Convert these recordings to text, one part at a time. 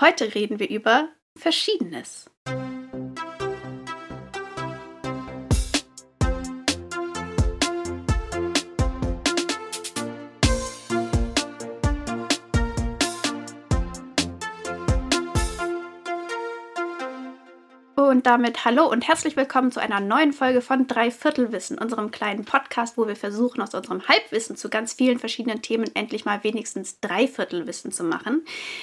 Heute reden wir über Verschiedenes. Und damit hallo und herzlich willkommen zu einer neuen Folge von Dreiviertelwissen, unserem kleinen Podcast, wo wir versuchen, aus unserem Halbwissen zu ganz vielen verschiedenen Themen endlich mal wenigstens Dreiviertelwissen zu machen.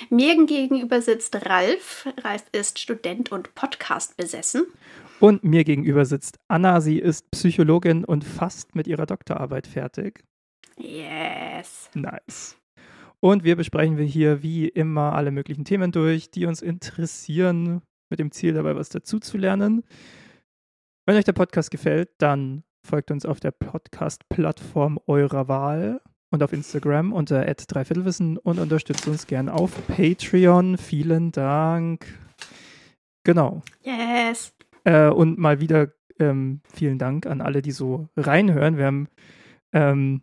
Mir gegenüber sitzt Ralf. Ralf ist Student und Podcast besessen. Und mir gegenüber sitzt Anna. Sie ist Psychologin und fast mit ihrer Doktorarbeit fertig. Yes. Nice. Und wir besprechen wir hier wie immer alle möglichen Themen durch, die uns interessieren, mit dem Ziel dabei was dazuzulernen. Wenn euch der Podcast gefällt, dann folgt uns auf der Podcast-Plattform eurer Wahl und auf Instagram unter dreiviertelwissen und unterstützt uns gern auf Patreon. Vielen Dank. Genau. Yes. Äh, und mal wieder ähm, vielen Dank an alle, die so reinhören. Wir haben ähm,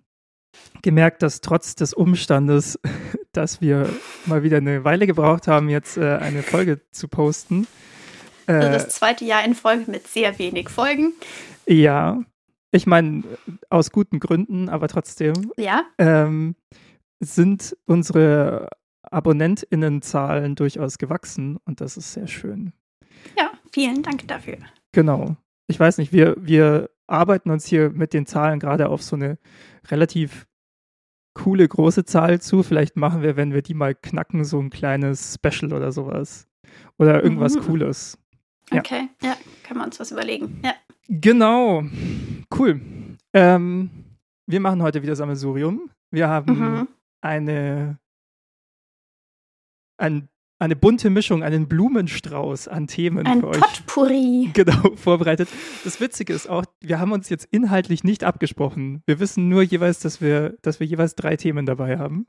gemerkt, dass trotz des Umstandes, dass wir mal wieder eine Weile gebraucht haben, jetzt äh, eine Folge zu posten. Äh, also das zweite Jahr in Folge mit sehr wenig Folgen. Ja, ich meine, aus guten Gründen, aber trotzdem. Ja. Ähm, sind unsere AbonnentInnenzahlen durchaus gewachsen und das ist sehr schön. Ja, vielen Dank dafür. Genau. Ich weiß nicht, wir, wir arbeiten uns hier mit den Zahlen gerade auf so eine relativ coole große Zahl zu. Vielleicht machen wir, wenn wir die mal knacken, so ein kleines Special oder sowas. Oder irgendwas mhm. Cooles. Ja. Okay, ja, können wir uns was überlegen. Ja. Genau. Cool. Ähm, wir machen heute wieder Sammelsurium. Wir haben mhm. eine ein eine bunte Mischung, einen Blumenstrauß an Themen Ein für euch. Potpourri. Genau, vorbereitet. Das Witzige ist auch, wir haben uns jetzt inhaltlich nicht abgesprochen. Wir wissen nur jeweils, dass wir, dass wir jeweils drei Themen dabei haben.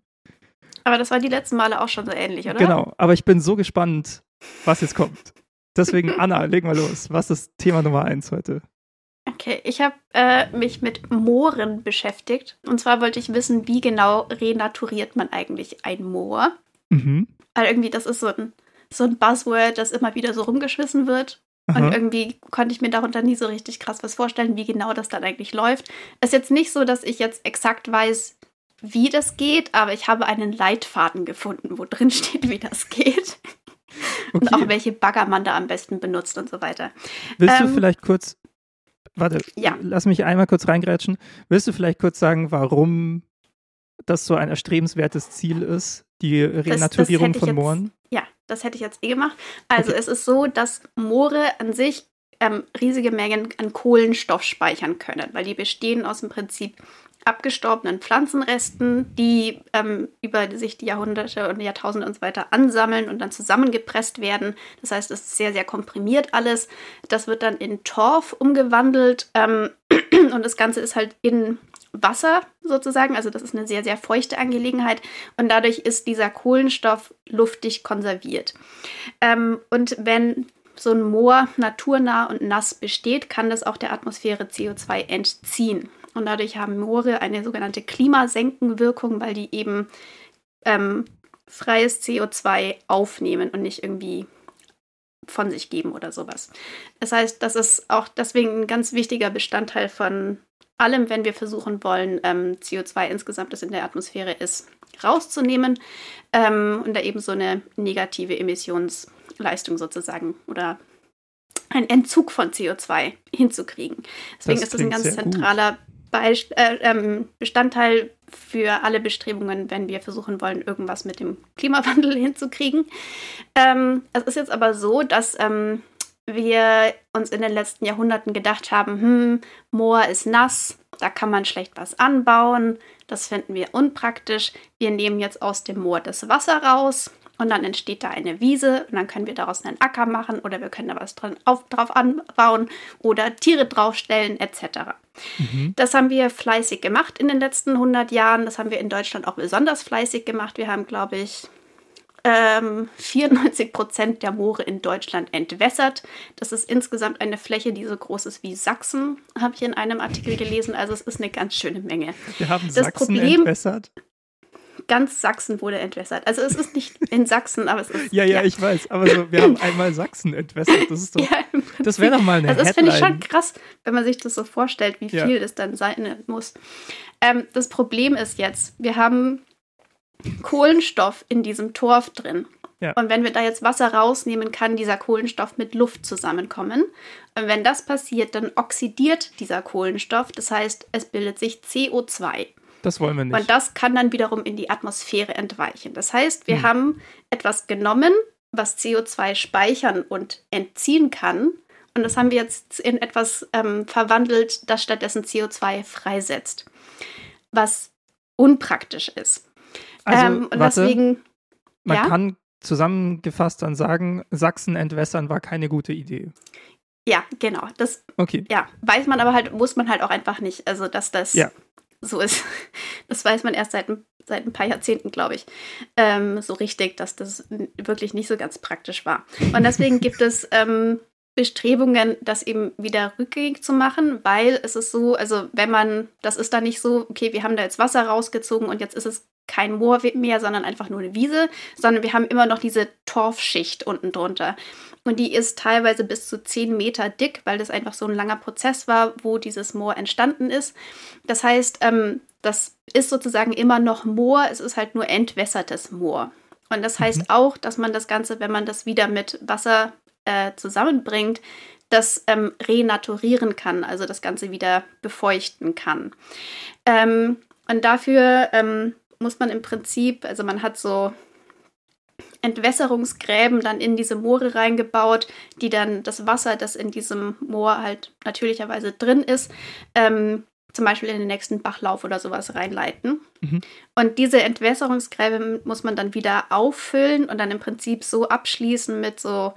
Aber das war die letzten Male auch schon so ähnlich, oder? Genau, aber ich bin so gespannt, was jetzt kommt. Deswegen, Anna, legen wir los. Was ist Thema Nummer eins heute? Okay, ich habe äh, mich mit Mooren beschäftigt. Und zwar wollte ich wissen, wie genau renaturiert man eigentlich ein Moor? Mhm. Weil irgendwie, das ist so ein, so ein Buzzword, das immer wieder so rumgeschmissen wird. Aha. Und irgendwie konnte ich mir darunter nie so richtig krass was vorstellen, wie genau das dann eigentlich läuft. Es ist jetzt nicht so, dass ich jetzt exakt weiß, wie das geht, aber ich habe einen Leitfaden gefunden, wo drin steht, wie das geht. Okay. Und auch welche Bagger man da am besten benutzt und so weiter. Willst ähm, du vielleicht kurz, warte, ja. lass mich einmal kurz reingrätschen. Willst du vielleicht kurz sagen, warum das so ein erstrebenswertes Ziel ist, die Renaturierung das, das von Mooren? Jetzt, ja, das hätte ich jetzt eh gemacht. Also okay. es ist so, dass Moore an sich ähm, riesige Mengen an Kohlenstoff speichern können, weil die bestehen aus im Prinzip abgestorbenen Pflanzenresten, die ähm, über sich die Jahrhunderte und Jahrtausende und so weiter ansammeln und dann zusammengepresst werden. Das heißt, es ist sehr, sehr komprimiert alles. Das wird dann in Torf umgewandelt ähm, und das Ganze ist halt in Wasser sozusagen. Also das ist eine sehr, sehr feuchte Angelegenheit und dadurch ist dieser Kohlenstoff luftig konserviert. Ähm, und wenn so ein Moor naturnah und nass besteht, kann das auch der Atmosphäre CO2 entziehen. Und dadurch haben Moore eine sogenannte Klimasenkenwirkung, weil die eben ähm, freies CO2 aufnehmen und nicht irgendwie von sich geben oder sowas. Das heißt, das ist auch deswegen ein ganz wichtiger Bestandteil von allem, wenn wir versuchen wollen, ähm, CO2 insgesamt, das in der Atmosphäre ist, rauszunehmen ähm, und da eben so eine negative Emissionsleistung sozusagen oder einen Entzug von CO2 hinzukriegen. Deswegen das ist das ein ganz zentraler Beist äh, ähm, Bestandteil für alle Bestrebungen, wenn wir versuchen wollen, irgendwas mit dem Klimawandel hinzukriegen. Ähm, es ist jetzt aber so, dass ähm, wir uns in den letzten Jahrhunderten gedacht haben, hm, Moor ist nass, da kann man schlecht was anbauen, das finden wir unpraktisch. Wir nehmen jetzt aus dem Moor das Wasser raus und dann entsteht da eine Wiese und dann können wir daraus einen Acker machen oder wir können da was dran auf, drauf anbauen oder Tiere draufstellen etc. Mhm. Das haben wir fleißig gemacht in den letzten 100 Jahren. Das haben wir in Deutschland auch besonders fleißig gemacht. Wir haben, glaube ich, ähm, 94 Prozent der Moore in Deutschland entwässert. Das ist insgesamt eine Fläche, die so groß ist wie Sachsen, habe ich in einem Artikel gelesen. Also es ist eine ganz schöne Menge. Wir haben das Sachsen Problem, entwässert. ganz Sachsen wurde entwässert. Also es ist nicht in Sachsen, aber es ist. ja, ja, ja, ich weiß. Aber so, wir haben einmal Sachsen entwässert. Das ist doch. Ja, das wäre doch mal eine Also das finde ich schon krass, wenn man sich das so vorstellt, wie viel das dann sein muss. Ähm, das Problem ist jetzt, wir haben Kohlenstoff in diesem Torf drin. Ja. Und wenn wir da jetzt Wasser rausnehmen, kann dieser Kohlenstoff mit Luft zusammenkommen. Und wenn das passiert, dann oxidiert dieser Kohlenstoff. Das heißt, es bildet sich CO2. Das wollen wir nicht. Und das kann dann wiederum in die Atmosphäre entweichen. Das heißt, wir hm. haben etwas genommen, was CO2 speichern und entziehen kann. Und das haben wir jetzt in etwas ähm, verwandelt, das stattdessen CO2 freisetzt. Was unpraktisch ist. Also, ähm, und warte, deswegen. Man ja? kann zusammengefasst dann sagen, Sachsen entwässern war keine gute Idee. Ja, genau. Das okay. ja, weiß man aber halt, muss man halt auch einfach nicht. Also, dass das ja. so ist. Das weiß man erst seit, seit ein paar Jahrzehnten, glaube ich. Ähm, so richtig, dass das wirklich nicht so ganz praktisch war. Und deswegen gibt es ähm, Bestrebungen, das eben wieder rückgängig zu machen, weil es ist so, also wenn man, das ist dann nicht so, okay, wir haben da jetzt Wasser rausgezogen und jetzt ist es kein Moor mehr, sondern einfach nur eine Wiese, sondern wir haben immer noch diese Torfschicht unten drunter. Und die ist teilweise bis zu 10 Meter dick, weil das einfach so ein langer Prozess war, wo dieses Moor entstanden ist. Das heißt, ähm, das ist sozusagen immer noch Moor, es ist halt nur entwässertes Moor. Und das heißt mhm. auch, dass man das Ganze, wenn man das wieder mit Wasser äh, zusammenbringt, das ähm, renaturieren kann, also das Ganze wieder befeuchten kann. Ähm, und dafür ähm, muss man im Prinzip, also man hat so Entwässerungsgräben dann in diese Moore reingebaut, die dann das Wasser, das in diesem Moor halt natürlicherweise drin ist, ähm, zum Beispiel in den nächsten Bachlauf oder sowas reinleiten. Mhm. Und diese Entwässerungsgräben muss man dann wieder auffüllen und dann im Prinzip so abschließen mit so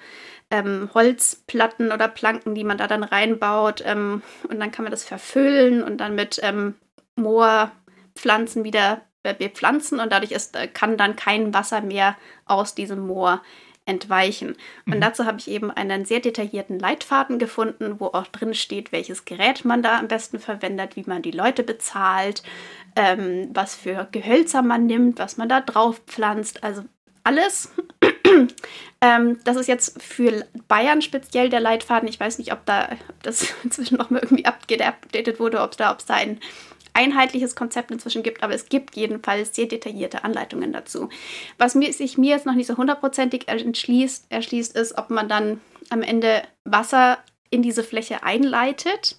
ähm, Holzplatten oder Planken, die man da dann reinbaut. Ähm, und dann kann man das verfüllen und dann mit ähm, Moorpflanzen wieder bepflanzen und dadurch ist, äh, kann dann kein Wasser mehr aus diesem Moor entweichen. Und mhm. dazu habe ich eben einen sehr detaillierten Leitfaden gefunden, wo auch drin steht, welches Gerät man da am besten verwendet, wie man die Leute bezahlt, ähm, was für Gehölzer man nimmt, was man da drauf pflanzt, also alles. ähm, das ist jetzt für Bayern speziell der Leitfaden. Ich weiß nicht, ob da ob das inzwischen noch mal irgendwie abgedatet wurde, ob es da, da ein einheitliches Konzept inzwischen gibt, aber es gibt jedenfalls sehr detaillierte Anleitungen dazu. Was mir, sich mir jetzt noch nicht so hundertprozentig erschließt, erschließt, ist, ob man dann am Ende Wasser in diese Fläche einleitet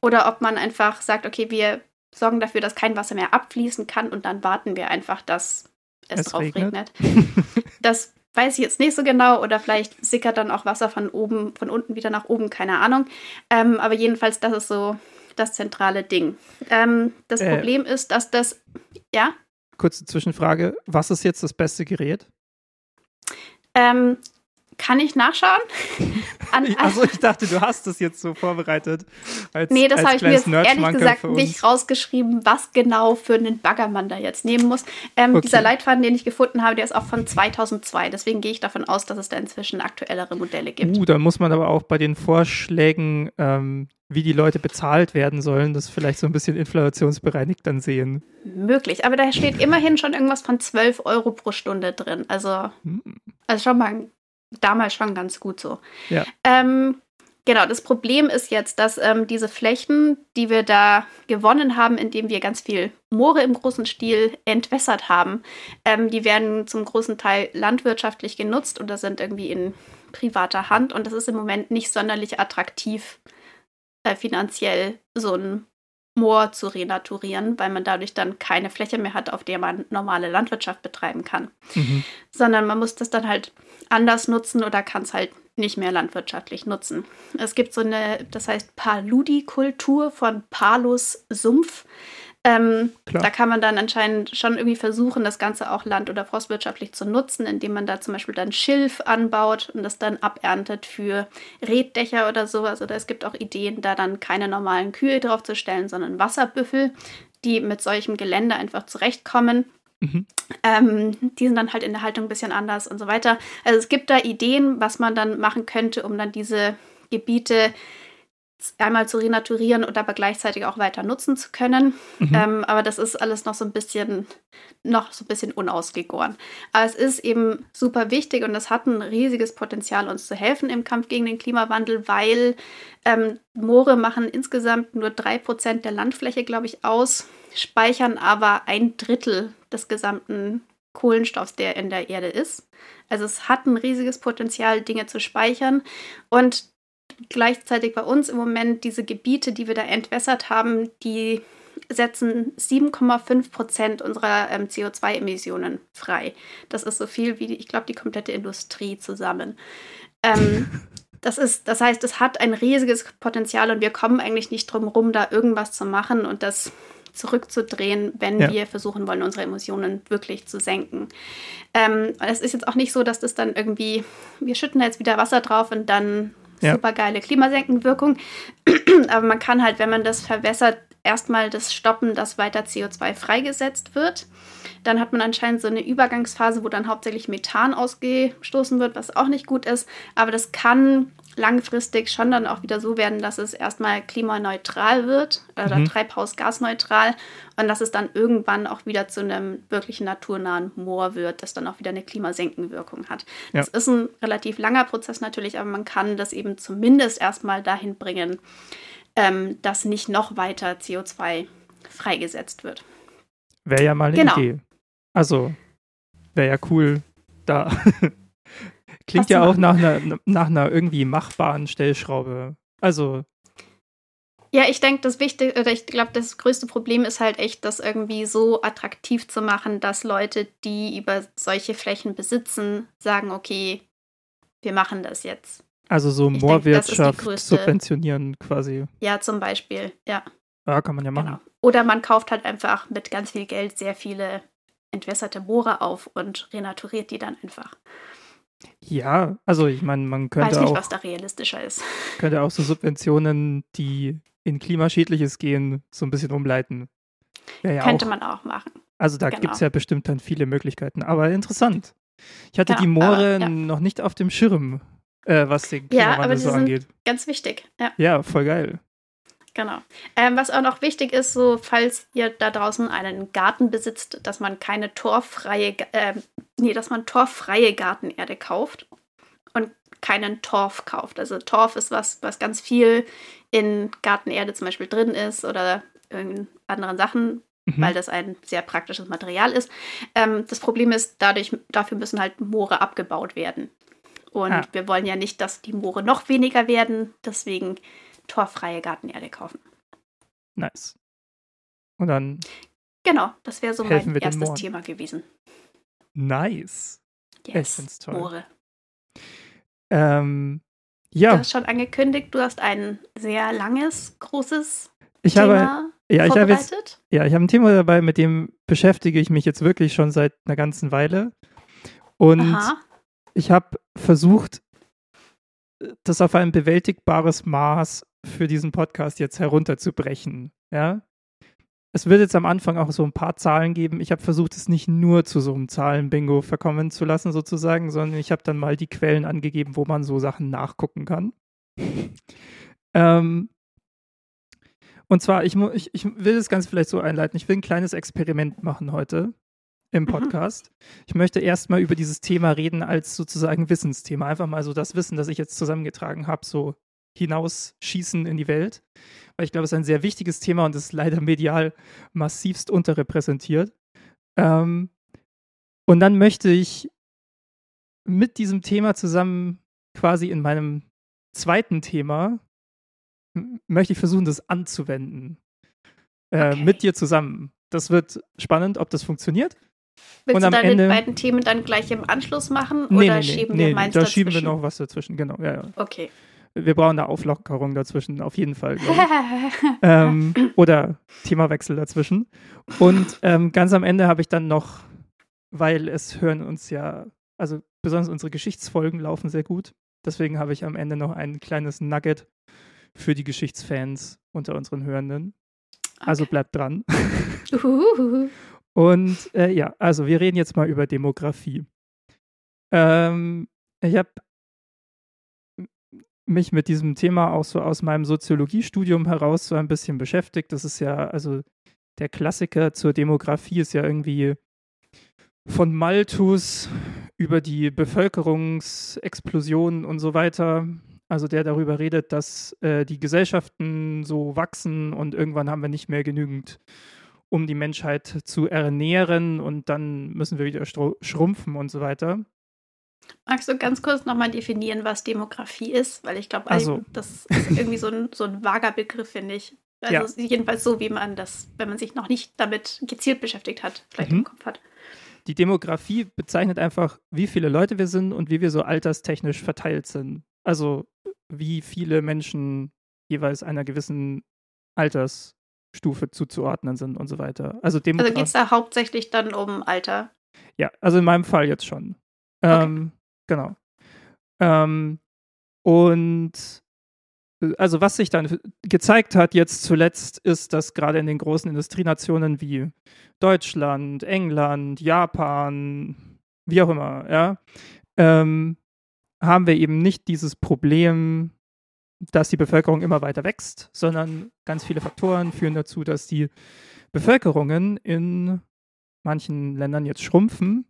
oder ob man einfach sagt, okay, wir sorgen dafür, dass kein Wasser mehr abfließen kann und dann warten wir einfach, dass es, es drauf regnet. regnet. das weiß ich jetzt nicht so genau oder vielleicht sickert dann auch Wasser von oben, von unten wieder nach oben, keine Ahnung. Ähm, aber jedenfalls, das ist so das zentrale Ding. Ähm, das äh, Problem ist, dass das, ja? Kurze Zwischenfrage, was ist jetzt das beste Gerät? Ähm, kann ich nachschauen? also ich dachte, du hast das jetzt so vorbereitet. Als, nee, das habe ich mir jetzt ehrlich gesagt nicht rausgeschrieben, was genau für einen Bagger man da jetzt nehmen muss. Ähm, okay. Dieser Leitfaden, den ich gefunden habe, der ist auch von 2002. Deswegen gehe ich davon aus, dass es da inzwischen aktuellere Modelle gibt. Uh, da muss man aber auch bei den Vorschlägen, ähm, wie die Leute bezahlt werden sollen, das vielleicht so ein bisschen inflationsbereinigt dann sehen. Möglich, aber da steht immerhin schon irgendwas von 12 Euro pro Stunde drin. Also, hm. also schon mal damals schon ganz gut so. Ja. Ähm, genau, das Problem ist jetzt, dass ähm, diese Flächen, die wir da gewonnen haben, indem wir ganz viel Moore im großen Stil entwässert haben, ähm, die werden zum großen Teil landwirtschaftlich genutzt oder sind irgendwie in privater Hand und das ist im Moment nicht sonderlich attraktiv äh, finanziell so ein Moor zu renaturieren, weil man dadurch dann keine Fläche mehr hat, auf der man normale Landwirtschaft betreiben kann. Mhm. Sondern man muss das dann halt anders nutzen oder kann es halt nicht mehr landwirtschaftlich nutzen. Es gibt so eine, das heißt Paludikultur von Palus Sumpf. Ähm, da kann man dann anscheinend schon irgendwie versuchen, das Ganze auch land- oder forstwirtschaftlich zu nutzen, indem man da zum Beispiel dann Schilf anbaut und das dann aberntet für Reddächer oder sowas. Oder es gibt auch Ideen, da dann keine normalen Kühe draufzustellen, sondern Wasserbüffel, die mit solchem Gelände einfach zurechtkommen. Mhm. Ähm, die sind dann halt in der Haltung ein bisschen anders und so weiter. Also es gibt da Ideen, was man dann machen könnte, um dann diese Gebiete einmal zu renaturieren und aber gleichzeitig auch weiter nutzen zu können. Mhm. Ähm, aber das ist alles noch so ein bisschen, noch so ein bisschen unausgegoren. Aber es ist eben super wichtig und es hat ein riesiges Potenzial, uns zu helfen im Kampf gegen den Klimawandel, weil ähm, Moore machen insgesamt nur drei Prozent der Landfläche, glaube ich, aus, speichern aber ein Drittel des gesamten Kohlenstoffs, der in der Erde ist. Also es hat ein riesiges Potenzial, Dinge zu speichern. Und gleichzeitig bei uns im Moment diese Gebiete, die wir da entwässert haben, die setzen 7,5 Prozent unserer ähm, CO2-Emissionen frei. Das ist so viel wie, ich glaube, die komplette Industrie zusammen. Ähm, das, ist, das heißt, es hat ein riesiges Potenzial und wir kommen eigentlich nicht drum rum, da irgendwas zu machen und das zurückzudrehen, wenn ja. wir versuchen wollen, unsere Emissionen wirklich zu senken. Ähm, es ist jetzt auch nicht so, dass das dann irgendwie, wir schütten jetzt wieder Wasser drauf und dann ja. super geile Klimasenkenwirkung. Aber man kann halt, wenn man das verwässert, erstmal das stoppen, dass weiter CO2 freigesetzt wird. Dann hat man anscheinend so eine Übergangsphase, wo dann hauptsächlich Methan ausgestoßen wird, was auch nicht gut ist. Aber das kann langfristig schon dann auch wieder so werden, dass es erstmal klimaneutral wird oder mhm. treibhausgasneutral und dass es dann irgendwann auch wieder zu einem wirklichen naturnahen Moor wird, das dann auch wieder eine Klimasenkenwirkung hat. Ja. Das ist ein relativ langer Prozess natürlich, aber man kann das eben zumindest erstmal dahin bringen, ähm, dass nicht noch weiter CO2 freigesetzt wird. Wäre ja mal eine genau. Idee. Also, wäre ja cool, da Klingt ja auch nach einer, nach einer irgendwie machbaren Stellschraube. Also. Ja, ich denke, das Wichtige, oder ich glaube, das größte Problem ist halt echt, das irgendwie so attraktiv zu machen, dass Leute, die über solche Flächen besitzen, sagen, okay, wir machen das jetzt. Also so Moorwirtschaft subventionieren quasi. Ja, zum Beispiel, ja. Ja, kann man ja machen. Genau. Oder man kauft halt einfach mit ganz viel Geld sehr viele entwässerte Moore auf und renaturiert die dann einfach. Ja, also ich meine, man könnte Weiß nicht, auch, was da realistischer ist. Könnte auch so Subventionen, die in Klimaschädliches gehen, so ein bisschen umleiten. Ja könnte auch, man auch machen. Also da genau. gibt es ja bestimmt dann viele Möglichkeiten. Aber interessant. Ich hatte ja, die Moore aber, ja. noch nicht auf dem Schirm, äh, was den Klimawandel ja, aber so angeht. Ganz wichtig. Ja. ja, voll geil. Genau. Ähm, was auch noch wichtig ist, so falls ihr da draußen einen Garten besitzt, dass man keine torffreie, äh, nee, dass man torffreie Gartenerde kauft und keinen Torf kauft. Also Torf ist was, was ganz viel in Gartenerde zum Beispiel drin ist oder in anderen Sachen, mhm. weil das ein sehr praktisches Material ist. Ähm, das Problem ist, dadurch, dafür müssen halt Moore abgebaut werden. Und ah. wir wollen ja nicht, dass die Moore noch weniger werden. Deswegen torfreie Gartenerde kaufen. Nice. Und dann. Genau, das wäre so mein erstes Thema gewesen. Nice. Yes, ich toll. Moore. Ähm, ja. Du hast schon angekündigt, du hast ein sehr langes, großes ich Thema habe, ja, ich habe jetzt, ja, ich habe ein Thema dabei, mit dem beschäftige ich mich jetzt wirklich schon seit einer ganzen Weile. Und Aha. ich habe versucht, das auf ein bewältigbares Maß für diesen Podcast jetzt herunterzubrechen. Ja? Es wird jetzt am Anfang auch so ein paar Zahlen geben. Ich habe versucht, es nicht nur zu so einem Zahlenbingo verkommen zu lassen, sozusagen, sondern ich habe dann mal die Quellen angegeben, wo man so Sachen nachgucken kann. ähm, und zwar, ich, ich, ich will das Ganze vielleicht so einleiten. Ich will ein kleines Experiment machen heute im mhm. Podcast. Mhm. Ich möchte erstmal über dieses Thema reden als sozusagen Wissensthema. Einfach mal so das Wissen, das ich jetzt zusammengetragen habe, so hinausschießen in die Welt. Weil ich glaube, es ist ein sehr wichtiges Thema und ist leider medial massivst unterrepräsentiert. Ähm, und dann möchte ich mit diesem Thema zusammen quasi in meinem zweiten Thema, möchte ich versuchen, das anzuwenden. Äh, okay. Mit dir zusammen. Das wird spannend, ob das funktioniert. Willst und du deine Ende, beiden Themen dann gleich im Anschluss machen nee, oder nee, schieben nee, wir meins da dazwischen? schieben wir noch was dazwischen, genau. Ja, ja. Okay wir brauchen eine Auflockerung dazwischen, auf jeden Fall. ähm, oder Themawechsel dazwischen. Und ähm, ganz am Ende habe ich dann noch, weil es hören uns ja, also besonders unsere Geschichtsfolgen laufen sehr gut. Deswegen habe ich am Ende noch ein kleines Nugget für die Geschichtsfans unter unseren Hörenden. Also okay. bleibt dran. Und äh, ja, also wir reden jetzt mal über Demografie. Ähm, ich habe mich mit diesem Thema auch so aus meinem Soziologiestudium heraus so ein bisschen beschäftigt. Das ist ja, also der Klassiker zur Demografie ist ja irgendwie von Malthus über die Bevölkerungsexplosion und so weiter. Also der darüber redet, dass äh, die Gesellschaften so wachsen und irgendwann haben wir nicht mehr genügend, um die Menschheit zu ernähren und dann müssen wir wieder schrumpfen und so weiter. Magst du ganz kurz nochmal definieren, was Demografie ist? Weil ich glaube, also, das ist irgendwie so ein, so ein vager Begriff, finde ich. Also ja. jedenfalls so, wie man das, wenn man sich noch nicht damit gezielt beschäftigt hat, vielleicht mhm. im Kopf hat. Die Demografie bezeichnet einfach, wie viele Leute wir sind und wie wir so alterstechnisch verteilt sind. Also wie viele Menschen jeweils einer gewissen Altersstufe zuzuordnen sind und so weiter. Also, also geht es da hauptsächlich dann um Alter? Ja, also in meinem Fall jetzt schon. Ähm, okay. Genau. Ähm, und also was sich dann gezeigt hat jetzt zuletzt, ist, dass gerade in den großen Industrienationen wie Deutschland, England, Japan, wie auch immer, ja, ähm, haben wir eben nicht dieses Problem, dass die Bevölkerung immer weiter wächst, sondern ganz viele Faktoren führen dazu, dass die Bevölkerungen in manchen Ländern jetzt schrumpfen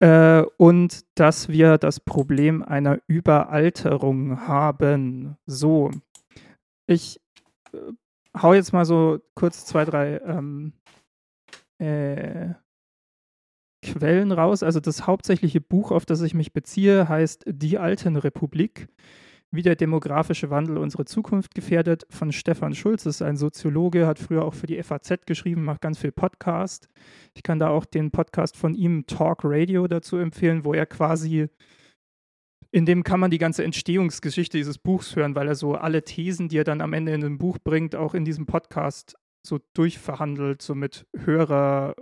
äh, und dass wir das Problem einer Überalterung haben. So, ich äh, hau jetzt mal so kurz zwei, drei ähm, äh, Quellen raus. Also das hauptsächliche Buch, auf das ich mich beziehe, heißt Die Alten Republik wie der demografische Wandel unsere Zukunft gefährdet, von Stefan Schulz. Das ist ein Soziologe, hat früher auch für die FAZ geschrieben, macht ganz viel Podcast. Ich kann da auch den Podcast von ihm, Talk Radio, dazu empfehlen, wo er quasi, in dem kann man die ganze Entstehungsgeschichte dieses Buchs hören, weil er so alle Thesen, die er dann am Ende in dem Buch bringt, auch in diesem Podcast so durchverhandelt, so mit höherer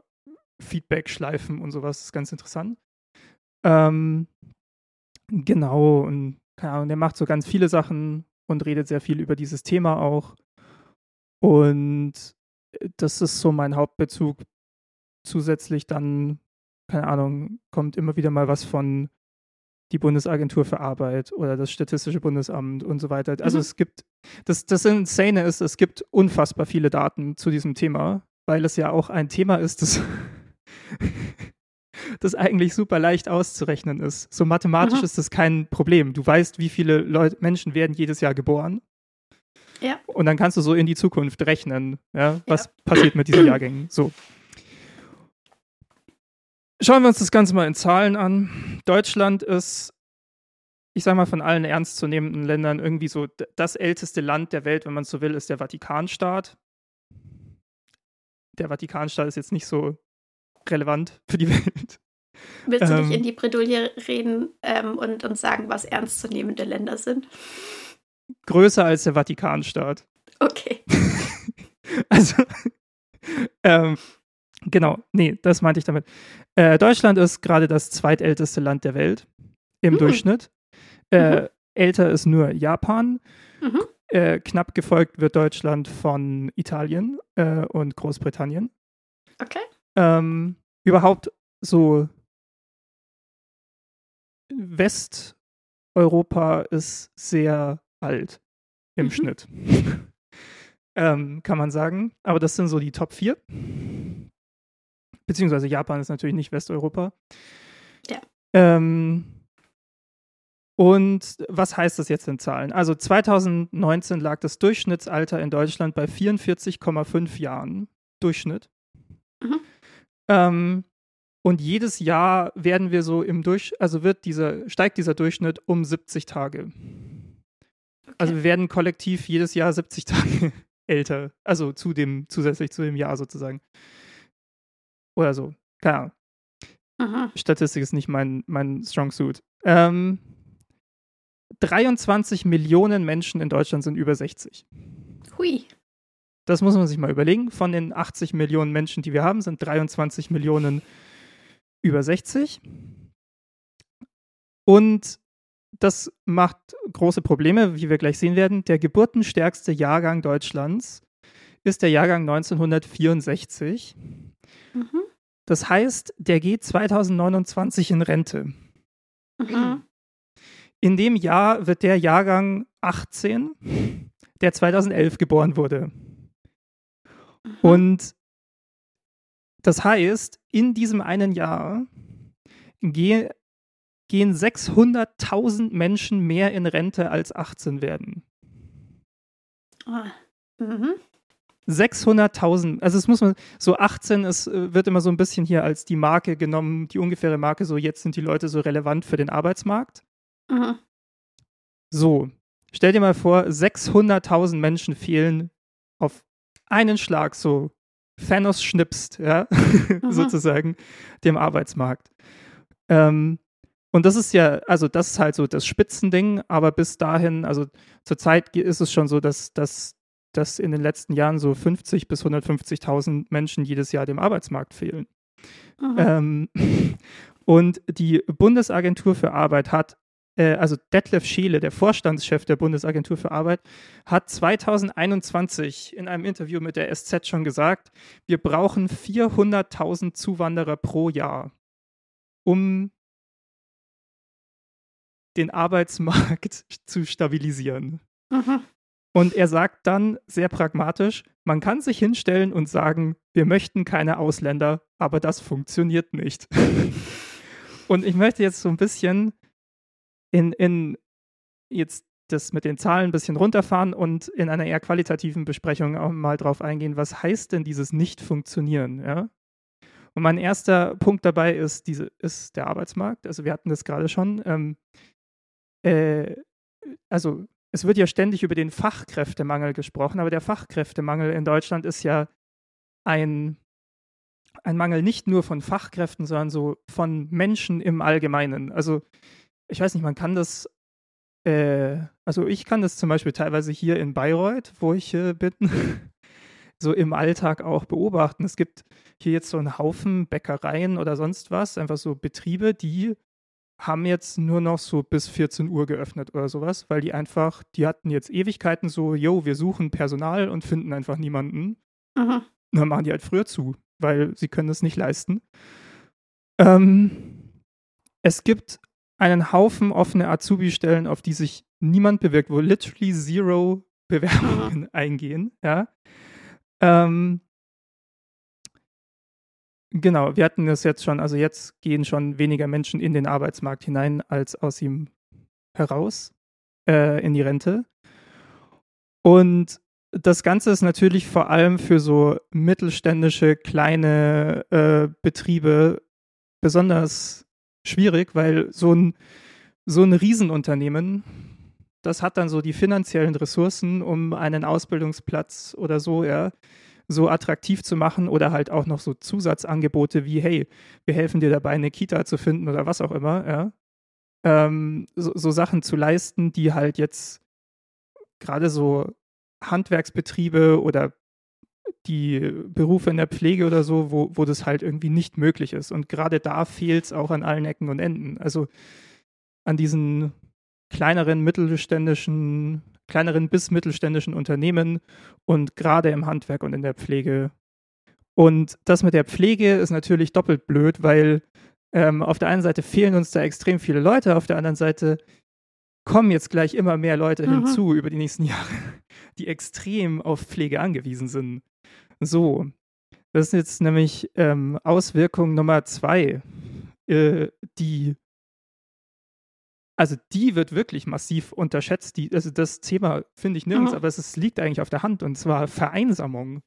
Feedback-Schleifen und sowas. Das ist ganz interessant. Ähm, genau, und keine Ahnung, der macht so ganz viele Sachen und redet sehr viel über dieses Thema auch. Und äh, das ist so mein Hauptbezug. Zusätzlich dann, keine Ahnung, kommt immer wieder mal was von die Bundesagentur für Arbeit oder das Statistische Bundesamt und so weiter. Also mhm. es gibt, das, das Insane ist, es gibt unfassbar viele Daten zu diesem Thema, weil es ja auch ein Thema ist, das das eigentlich super leicht auszurechnen ist. So mathematisch Aha. ist das kein Problem. Du weißt, wie viele Leute, Menschen werden jedes Jahr geboren. Ja. Und dann kannst du so in die Zukunft rechnen, ja, was ja. passiert mit diesen Jahrgängen. So. Schauen wir uns das Ganze mal in Zahlen an. Deutschland ist, ich sage mal, von allen ernstzunehmenden Ländern irgendwie so das älteste Land der Welt, wenn man so will, ist der Vatikanstaat. Der Vatikanstaat ist jetzt nicht so relevant für die Welt. Willst du ähm, dich in die Bredouille reden ähm, und uns sagen, was ernstzunehmende Länder sind? Größer als der Vatikanstaat. Okay. also, ähm, genau, nee, das meinte ich damit. Äh, Deutschland ist gerade das zweitälteste Land der Welt im mhm. Durchschnitt. Äh, mhm. Älter ist nur Japan. Mhm. Äh, knapp gefolgt wird Deutschland von Italien äh, und Großbritannien. Okay. Ähm, überhaupt so Westeuropa ist sehr alt im mhm. Schnitt. ähm, kann man sagen. Aber das sind so die Top 4. Beziehungsweise Japan ist natürlich nicht Westeuropa. Ja. Ähm, und was heißt das jetzt in Zahlen? Also 2019 lag das Durchschnittsalter in Deutschland bei 44,5 Jahren. Durchschnitt. Mhm. Ähm, und jedes Jahr werden wir so im Durch, also wird dieser, steigt dieser Durchschnitt um 70 Tage. Okay. Also wir werden kollektiv jedes Jahr 70 Tage älter. Also zu dem, zusätzlich zu dem Jahr sozusagen. Oder so. Keine Ahnung. Aha. Statistik ist nicht mein, mein Strong Suit. Ähm, 23 Millionen Menschen in Deutschland sind über 60. Hui. Das muss man sich mal überlegen. Von den 80 Millionen Menschen, die wir haben, sind 23 Millionen über 60. Und das macht große Probleme, wie wir gleich sehen werden. Der geburtenstärkste Jahrgang Deutschlands ist der Jahrgang 1964. Mhm. Das heißt, der geht 2029 in Rente. Mhm. in dem Jahr wird der Jahrgang 18, der 2011 geboren wurde. Mhm. Und das heißt, in diesem einen Jahr gehen 600.000 Menschen mehr in Rente als 18 werden. Oh. Mhm. 600.000, also es muss man, so 18 ist, äh, wird immer so ein bisschen hier als die Marke genommen, die ungefähre Marke, so jetzt sind die Leute so relevant für den Arbeitsmarkt. Mhm. So, stell dir mal vor, 600.000 Menschen fehlen auf einen Schlag, so Thanos schnipst, ja, mhm. sozusagen, dem Arbeitsmarkt. Ähm, und das ist ja, also das ist halt so das Spitzending, aber bis dahin, also zurzeit ist es schon so, dass, dass, dass in den letzten Jahren so 50 bis 150.000 Menschen jedes Jahr dem Arbeitsmarkt fehlen. Mhm. Ähm, und die Bundesagentur für Arbeit hat äh, also Detlef Scheele, der Vorstandschef der Bundesagentur für Arbeit, hat 2021 in einem Interview mit der SZ schon gesagt, wir brauchen 400.000 Zuwanderer pro Jahr, um den Arbeitsmarkt zu stabilisieren. Mhm. Und er sagt dann sehr pragmatisch, man kann sich hinstellen und sagen, wir möchten keine Ausländer, aber das funktioniert nicht. und ich möchte jetzt so ein bisschen in, in jetzt das mit den Zahlen ein bisschen runterfahren und in einer eher qualitativen Besprechung auch mal drauf eingehen, was heißt denn dieses Nicht-Funktionieren, ja? Und mein erster Punkt dabei ist, diese, ist der Arbeitsmarkt. Also wir hatten das gerade schon. Ähm, äh, also es wird ja ständig über den Fachkräftemangel gesprochen, aber der Fachkräftemangel in Deutschland ist ja ein, ein Mangel nicht nur von Fachkräften, sondern so von Menschen im Allgemeinen. Also ich weiß nicht, man kann das, äh, also ich kann das zum Beispiel teilweise hier in Bayreuth, wo ich äh, bin, so im Alltag auch beobachten. Es gibt hier jetzt so einen Haufen Bäckereien oder sonst was, einfach so Betriebe, die haben jetzt nur noch so bis 14 Uhr geöffnet oder sowas, weil die einfach, die hatten jetzt Ewigkeiten so, yo, wir suchen Personal und finden einfach niemanden. Mhm. Dann machen die halt früher zu, weil sie können das nicht leisten. Ähm, es gibt einen Haufen offene Azubi-Stellen, auf die sich niemand bewirkt, wo literally zero Bewerbungen mhm. eingehen. Ja. Ähm, genau, wir hatten das jetzt schon, also jetzt gehen schon weniger Menschen in den Arbeitsmarkt hinein als aus ihm heraus äh, in die Rente. Und das Ganze ist natürlich vor allem für so mittelständische kleine äh, Betriebe besonders schwierig, weil so ein, so ein Riesenunternehmen, das hat dann so die finanziellen Ressourcen, um einen Ausbildungsplatz oder so, ja, so attraktiv zu machen oder halt auch noch so Zusatzangebote wie, hey, wir helfen dir dabei, eine Kita zu finden oder was auch immer, ja. Ähm, so, so Sachen zu leisten, die halt jetzt gerade so Handwerksbetriebe oder die Berufe in der Pflege oder so, wo, wo das halt irgendwie nicht möglich ist. Und gerade da fehlt es auch an allen Ecken und Enden. Also an diesen kleineren mittelständischen, kleineren bis mittelständischen Unternehmen und gerade im Handwerk und in der Pflege. Und das mit der Pflege ist natürlich doppelt blöd, weil ähm, auf der einen Seite fehlen uns da extrem viele Leute, auf der anderen Seite kommen jetzt gleich immer mehr Leute mhm. hinzu über die nächsten Jahre, die extrem auf Pflege angewiesen sind. So, das ist jetzt nämlich ähm, Auswirkung Nummer zwei, äh, die also die wird wirklich massiv unterschätzt. Die, also das Thema finde ich nirgends, mhm. aber es, es, liegt eigentlich auf der Hand und zwar Vereinsamung.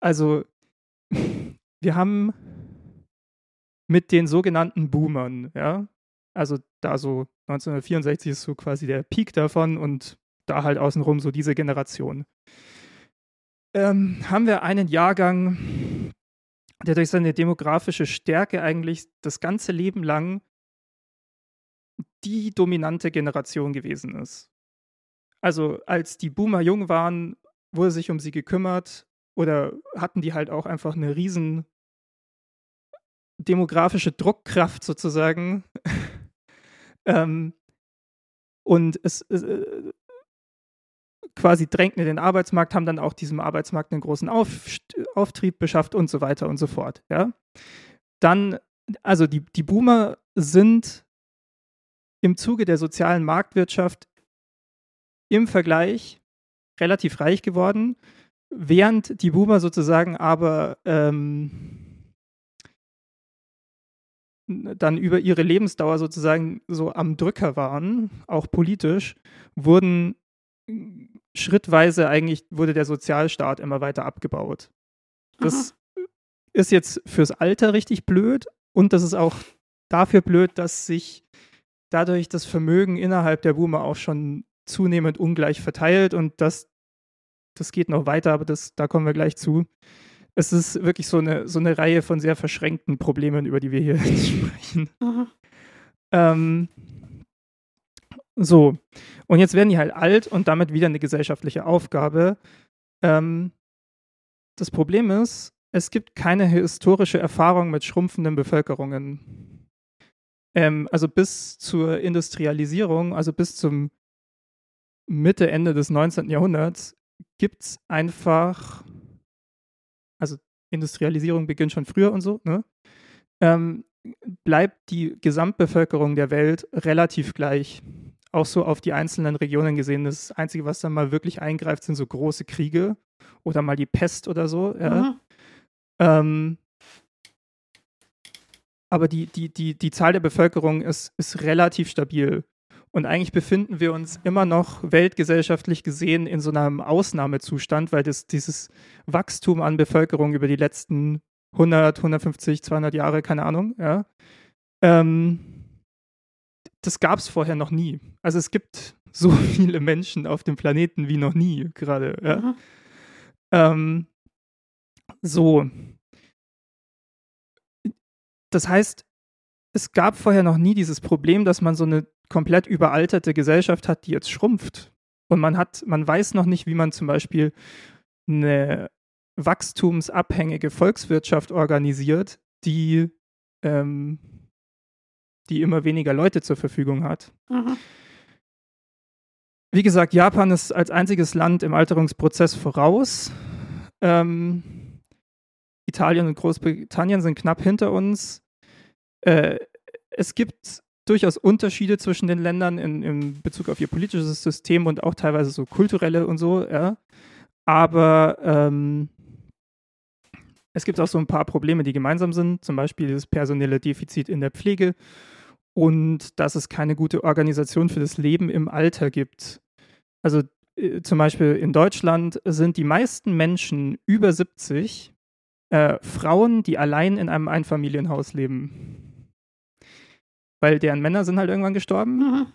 Also wir haben mit den sogenannten Boomern, ja, also da so 1964 ist so quasi der Peak davon und da halt außenrum so diese Generation ähm, haben wir einen Jahrgang, der durch seine demografische Stärke eigentlich das ganze Leben lang die dominante Generation gewesen ist. Also als die Boomer jung waren, wurde sich um sie gekümmert oder hatten die halt auch einfach eine riesen demografische Druckkraft sozusagen. ähm, und es, äh, quasi drängten in den Arbeitsmarkt, haben dann auch diesem Arbeitsmarkt einen großen Auf, Auftrieb beschafft und so weiter und so fort. Ja? Dann, also die, die Boomer sind im Zuge der sozialen Marktwirtschaft im Vergleich relativ reich geworden, während die Boomer sozusagen aber ähm, dann über ihre Lebensdauer sozusagen so am Drücker waren, auch politisch, wurden schrittweise eigentlich, wurde der Sozialstaat immer weiter abgebaut. Das Aha. ist jetzt fürs Alter richtig blöd und das ist auch dafür blöd, dass sich dadurch das Vermögen innerhalb der Boomer auch schon zunehmend ungleich verteilt und das, das geht noch weiter, aber das, da kommen wir gleich zu. Es ist wirklich so eine, so eine Reihe von sehr verschränkten Problemen, über die wir hier sprechen. Ähm, so, und jetzt werden die halt alt und damit wieder eine gesellschaftliche Aufgabe. Ähm, das Problem ist, es gibt keine historische Erfahrung mit schrumpfenden Bevölkerungen. Ähm, also bis zur Industrialisierung, also bis zum Mitte, Ende des 19. Jahrhunderts, gibt es einfach, also Industrialisierung beginnt schon früher und so, ne? ähm, bleibt die Gesamtbevölkerung der Welt relativ gleich. Auch so auf die einzelnen Regionen gesehen. Das Einzige, was dann mal wirklich eingreift, sind so große Kriege oder mal die Pest oder so. Ja. Mhm. Ähm, aber die, die, die, die Zahl der Bevölkerung ist, ist relativ stabil. Und eigentlich befinden wir uns immer noch weltgesellschaftlich gesehen in so einem Ausnahmezustand, weil das, dieses Wachstum an Bevölkerung über die letzten 100, 150, 200 Jahre, keine Ahnung, ja, ähm, das gab es vorher noch nie. Also es gibt so viele Menschen auf dem Planeten wie noch nie gerade. Ja. Ähm, so. Das heißt, es gab vorher noch nie dieses Problem, dass man so eine komplett überalterte Gesellschaft hat, die jetzt schrumpft. Und man hat, man weiß noch nicht, wie man zum Beispiel eine wachstumsabhängige Volkswirtschaft organisiert, die, ähm, die immer weniger Leute zur Verfügung hat. Mhm. Wie gesagt, Japan ist als einziges Land im Alterungsprozess voraus. Ähm, Italien und Großbritannien sind knapp hinter uns. Äh, es gibt durchaus Unterschiede zwischen den Ländern in, in Bezug auf ihr politisches System und auch teilweise so kulturelle und so, ja. Aber ähm, es gibt auch so ein paar Probleme, die gemeinsam sind, zum Beispiel das personelle Defizit in der Pflege und dass es keine gute Organisation für das Leben im Alter gibt. Also äh, zum Beispiel in Deutschland sind die meisten Menschen über 70 äh, Frauen, die allein in einem Einfamilienhaus leben weil deren Männer sind halt irgendwann gestorben mhm.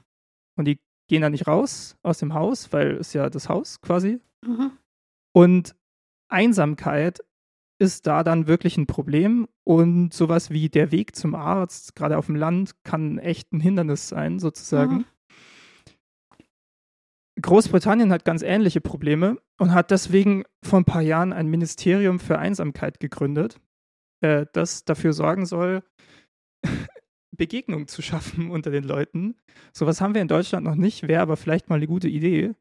und die gehen da nicht raus aus dem Haus, weil es ja das Haus quasi. Mhm. Und Einsamkeit ist da dann wirklich ein Problem und sowas wie der Weg zum Arzt, gerade auf dem Land, kann echt ein Hindernis sein, sozusagen. Mhm. Großbritannien hat ganz ähnliche Probleme und hat deswegen vor ein paar Jahren ein Ministerium für Einsamkeit gegründet, äh, das dafür sorgen soll, Begegnung zu schaffen unter den Leuten. Sowas haben wir in Deutschland noch nicht, wäre aber vielleicht mal eine gute Idee.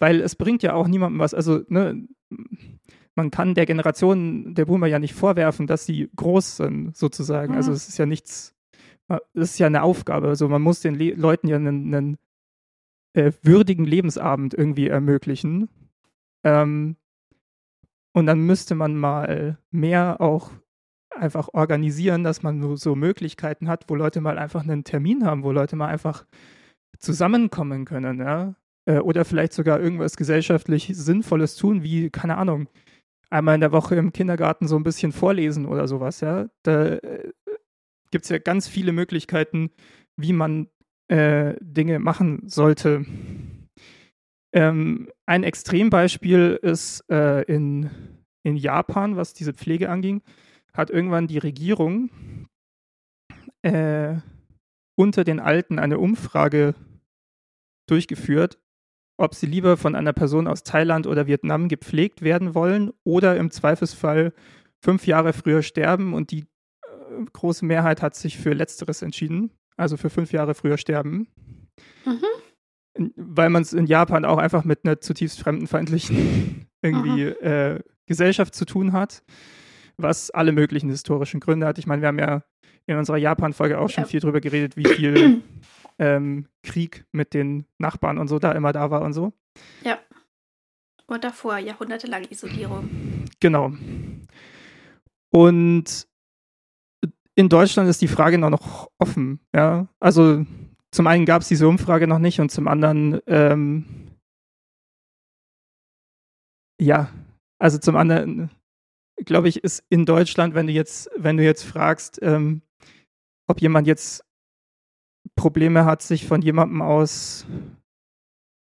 Weil es bringt ja auch niemandem was. Also, ne, man kann der Generation der Boomer ja nicht vorwerfen, dass sie groß sind, sozusagen. Also, mhm. Also es ist ja nichts, es ist ja eine Aufgabe. Also man muss den Le Leuten ja einen, einen äh, würdigen Lebensabend irgendwie ermöglichen. Ähm, und dann müsste man mal mehr auch einfach organisieren, dass man so, so Möglichkeiten hat, wo Leute mal einfach einen Termin haben, wo Leute mal einfach zusammenkommen können, ja. Äh, oder vielleicht sogar irgendwas gesellschaftlich Sinnvolles tun, wie, keine Ahnung, einmal in der Woche im Kindergarten so ein bisschen vorlesen oder sowas, ja. Da äh, gibt es ja ganz viele Möglichkeiten, wie man äh, Dinge machen sollte. Ähm, ein Extrembeispiel ist äh, in, in Japan, was diese Pflege anging hat irgendwann die Regierung äh, unter den Alten eine Umfrage durchgeführt, ob sie lieber von einer Person aus Thailand oder Vietnam gepflegt werden wollen oder im Zweifelsfall fünf Jahre früher sterben. Und die äh, große Mehrheit hat sich für Letzteres entschieden, also für fünf Jahre früher sterben. Mhm. Weil man es in Japan auch einfach mit einer zutiefst fremdenfeindlichen irgendwie äh, Gesellschaft zu tun hat was alle möglichen historischen Gründe hat. Ich meine, wir haben ja in unserer Japan-Folge auch schon ja. viel drüber geredet, wie viel ähm, Krieg mit den Nachbarn und so da immer da war und so. Ja. Und davor jahrhundertelang Isolierung. Genau. Und in Deutschland ist die Frage noch offen. Ja, also zum einen gab es diese Umfrage noch nicht und zum anderen, ähm, ja, also zum anderen, glaube ich, ist in Deutschland, wenn du jetzt, wenn du jetzt fragst, ähm, ob jemand jetzt Probleme hat, sich von jemandem aus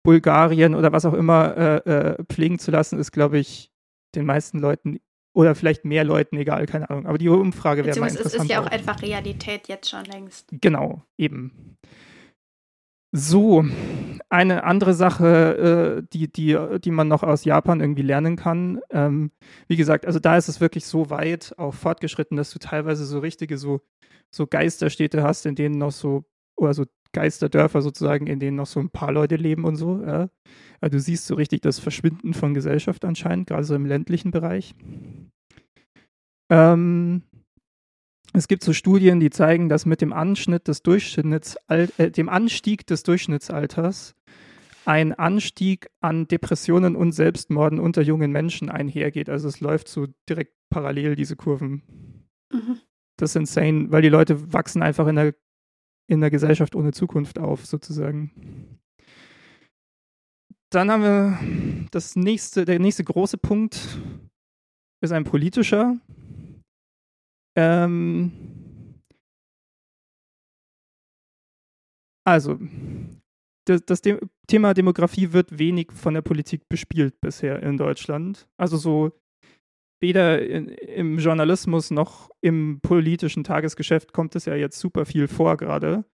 Bulgarien oder was auch immer äh, äh, pflegen zu lassen, ist, glaube ich, den meisten Leuten oder vielleicht mehr Leuten egal, keine Ahnung. Aber die Umfrage wäre mal interessant. Es ist ja auch einfach Realität jetzt schon längst. Genau, eben. So, eine andere Sache, äh, die, die, die man noch aus Japan irgendwie lernen kann. Ähm, wie gesagt, also da ist es wirklich so weit auch fortgeschritten, dass du teilweise so richtige so, so Geisterstädte hast, in denen noch so, oder so Geisterdörfer sozusagen, in denen noch so ein paar Leute leben und so. Ja. Also du siehst so richtig das Verschwinden von Gesellschaft anscheinend, gerade so im ländlichen Bereich. Ähm, es gibt so Studien, die zeigen, dass mit dem Anschnitt des Durchschnittsal äh, dem Anstieg des Durchschnittsalters ein Anstieg an Depressionen und Selbstmorden unter jungen Menschen einhergeht. Also es läuft so direkt parallel, diese Kurven. Mhm. Das ist insane, weil die Leute wachsen einfach in der, in der Gesellschaft ohne Zukunft auf, sozusagen. Dann haben wir das nächste, der nächste große Punkt ist ein politischer. Ähm, also, das, das Thema Demografie wird wenig von der Politik bespielt bisher in Deutschland. Also so weder in, im Journalismus noch im politischen Tagesgeschäft kommt es ja jetzt super viel vor gerade.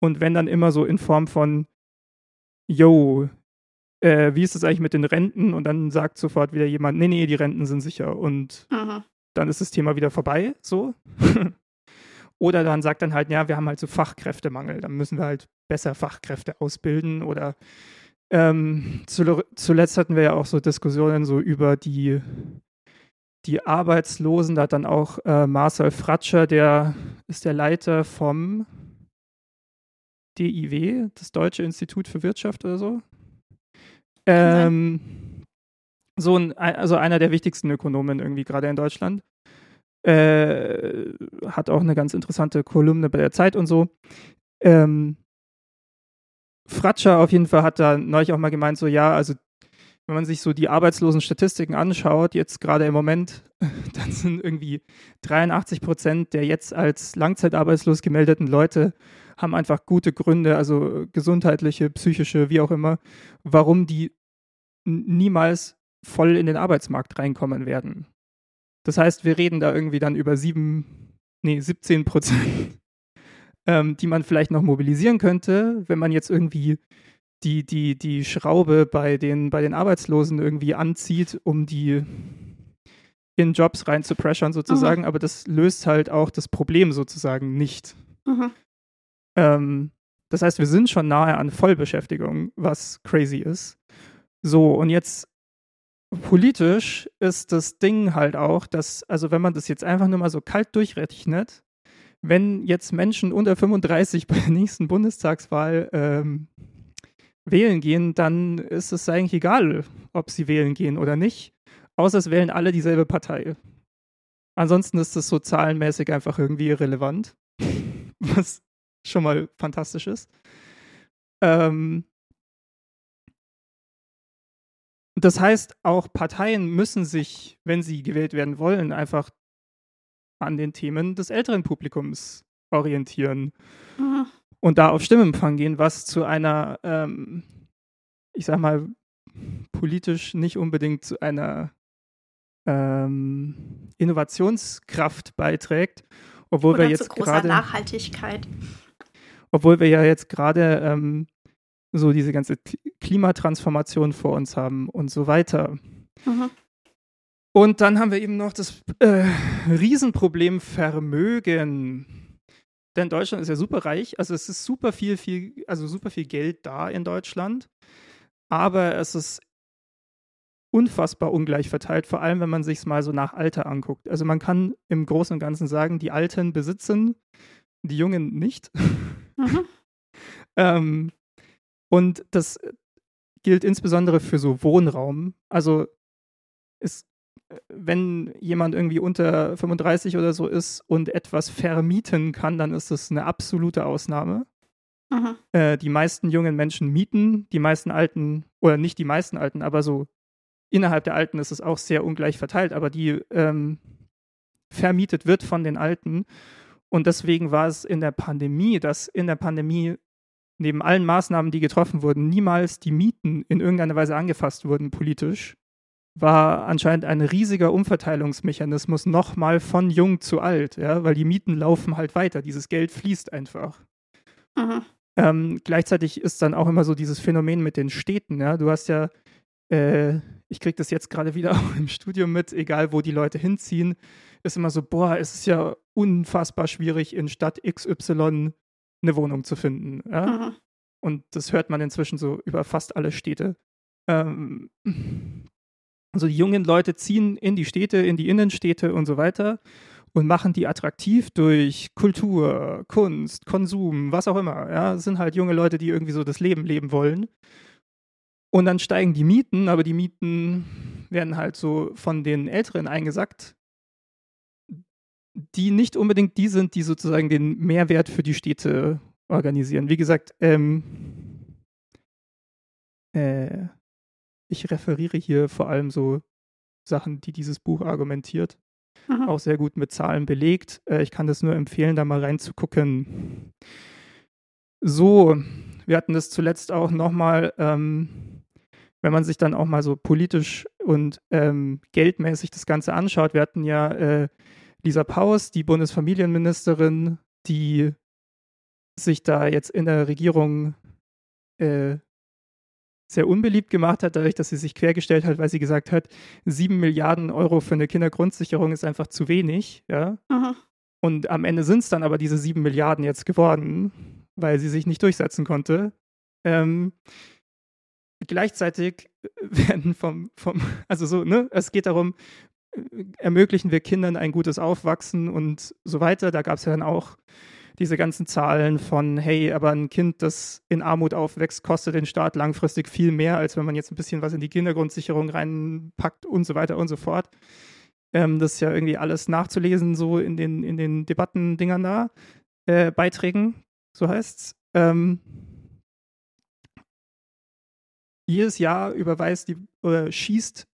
Und wenn dann immer so in Form von, yo, äh, wie ist es eigentlich mit den Renten? Und dann sagt sofort wieder jemand, nee, nee, die Renten sind sicher. Und Aha dann ist das Thema wieder vorbei, so. oder dann sagt dann halt, ja, wir haben halt so Fachkräftemangel, dann müssen wir halt besser Fachkräfte ausbilden oder ähm, zuletzt hatten wir ja auch so Diskussionen so über die, die Arbeitslosen. Da hat dann auch äh, Marcel Fratscher, der ist der Leiter vom DIW, das Deutsche Institut für Wirtschaft oder so. Ähm, so ein, also einer der wichtigsten Ökonomen irgendwie gerade in Deutschland. Äh, hat auch eine ganz interessante Kolumne bei der Zeit und so. Ähm, Fratscher auf jeden Fall hat da neulich auch mal gemeint, so ja, also wenn man sich so die Arbeitslosenstatistiken anschaut, jetzt gerade im Moment, dann sind irgendwie 83 Prozent der jetzt als langzeitarbeitslos gemeldeten Leute haben einfach gute Gründe, also gesundheitliche, psychische, wie auch immer, warum die niemals voll in den Arbeitsmarkt reinkommen werden. Das heißt, wir reden da irgendwie dann über sieben, nee, 17 Prozent, ähm, die man vielleicht noch mobilisieren könnte, wenn man jetzt irgendwie die, die, die Schraube bei den, bei den Arbeitslosen irgendwie anzieht, um die in Jobs rein zu pressern sozusagen, mhm. aber das löst halt auch das Problem sozusagen nicht. Mhm. Ähm, das heißt, wir sind schon nahe an Vollbeschäftigung, was crazy ist. So, und jetzt politisch ist das Ding halt auch, dass, also wenn man das jetzt einfach nur mal so kalt durchrechnet, wenn jetzt Menschen unter 35 bei der nächsten Bundestagswahl ähm, wählen gehen, dann ist es eigentlich egal, ob sie wählen gehen oder nicht, außer es wählen alle dieselbe Partei. Ansonsten ist das so zahlenmäßig einfach irgendwie irrelevant, was schon mal fantastisch ist. Ähm, das heißt, auch Parteien müssen sich, wenn sie gewählt werden wollen, einfach an den Themen des älteren Publikums orientieren mhm. Und da auf Stimmempfang gehen, was zu einer, ähm, ich sag mal, politisch nicht unbedingt zu einer ähm, Innovationskraft beiträgt, obwohl Oder wir jetzt gerade Nachhaltigkeit. Obwohl wir ja jetzt gerade ähm, so diese ganze Klimatransformation vor uns haben und so weiter. Mhm. Und dann haben wir eben noch das äh, Riesenproblem Vermögen. Denn Deutschland ist ja super reich, also es ist super viel, viel, also super viel Geld da in Deutschland, aber es ist unfassbar ungleich verteilt, vor allem wenn man sich es mal so nach Alter anguckt. Also man kann im Großen und Ganzen sagen, die Alten besitzen, die Jungen nicht. Mhm. Ähm, und das gilt insbesondere für so Wohnraum. Also es, wenn jemand irgendwie unter 35 oder so ist und etwas vermieten kann, dann ist das eine absolute Ausnahme. Äh, die meisten jungen Menschen mieten, die meisten Alten, oder nicht die meisten Alten, aber so innerhalb der Alten ist es auch sehr ungleich verteilt, aber die ähm, vermietet wird von den Alten. Und deswegen war es in der Pandemie, dass in der Pandemie neben allen Maßnahmen, die getroffen wurden, niemals die Mieten in irgendeiner Weise angefasst wurden politisch, war anscheinend ein riesiger Umverteilungsmechanismus nochmal von jung zu alt, ja, weil die Mieten laufen halt weiter, dieses Geld fließt einfach. Mhm. Ähm, gleichzeitig ist dann auch immer so dieses Phänomen mit den Städten, ja. Du hast ja, äh, ich kriege das jetzt gerade wieder auch im Studium mit, egal wo die Leute hinziehen, ist immer so, boah, es ist ja unfassbar schwierig, in Stadt XY eine Wohnung zu finden. Ja? Mhm. Und das hört man inzwischen so über fast alle Städte. Ähm, also die jungen Leute ziehen in die Städte, in die Innenstädte und so weiter und machen die attraktiv durch Kultur, Kunst, Konsum, was auch immer. Ja, das sind halt junge Leute, die irgendwie so das Leben leben wollen. Und dann steigen die Mieten, aber die Mieten werden halt so von den Älteren eingesackt, die nicht unbedingt die sind, die sozusagen den Mehrwert für die Städte organisieren. Wie gesagt, ähm, äh, ich referiere hier vor allem so Sachen, die dieses Buch argumentiert. Mhm. Auch sehr gut mit Zahlen belegt. Äh, ich kann das nur empfehlen, da mal reinzugucken. So, wir hatten das zuletzt auch nochmal, ähm, wenn man sich dann auch mal so politisch und ähm, geldmäßig das Ganze anschaut. Wir hatten ja äh, Lisa Paus, die Bundesfamilienministerin, die sich da jetzt in der Regierung äh, sehr unbeliebt gemacht hat, dadurch, dass sie sich quergestellt hat, weil sie gesagt hat, sieben Milliarden Euro für eine Kindergrundsicherung ist einfach zu wenig, ja. Und am Ende sind es dann aber diese sieben Milliarden jetzt geworden, weil sie sich nicht durchsetzen konnte. Ähm, gleichzeitig werden vom, vom, also so, ne, es geht darum, äh, ermöglichen wir Kindern ein gutes Aufwachsen und so weiter. Da gab es ja dann auch diese ganzen Zahlen von, hey, aber ein Kind, das in Armut aufwächst, kostet den Staat langfristig viel mehr, als wenn man jetzt ein bisschen was in die Kindergrundsicherung reinpackt und so weiter und so fort. Ähm, das ist ja irgendwie alles nachzulesen, so in den, in den Debattendingern da, äh, Beiträgen, so heißt's. Ähm, jedes Jahr überweist die, oder schießt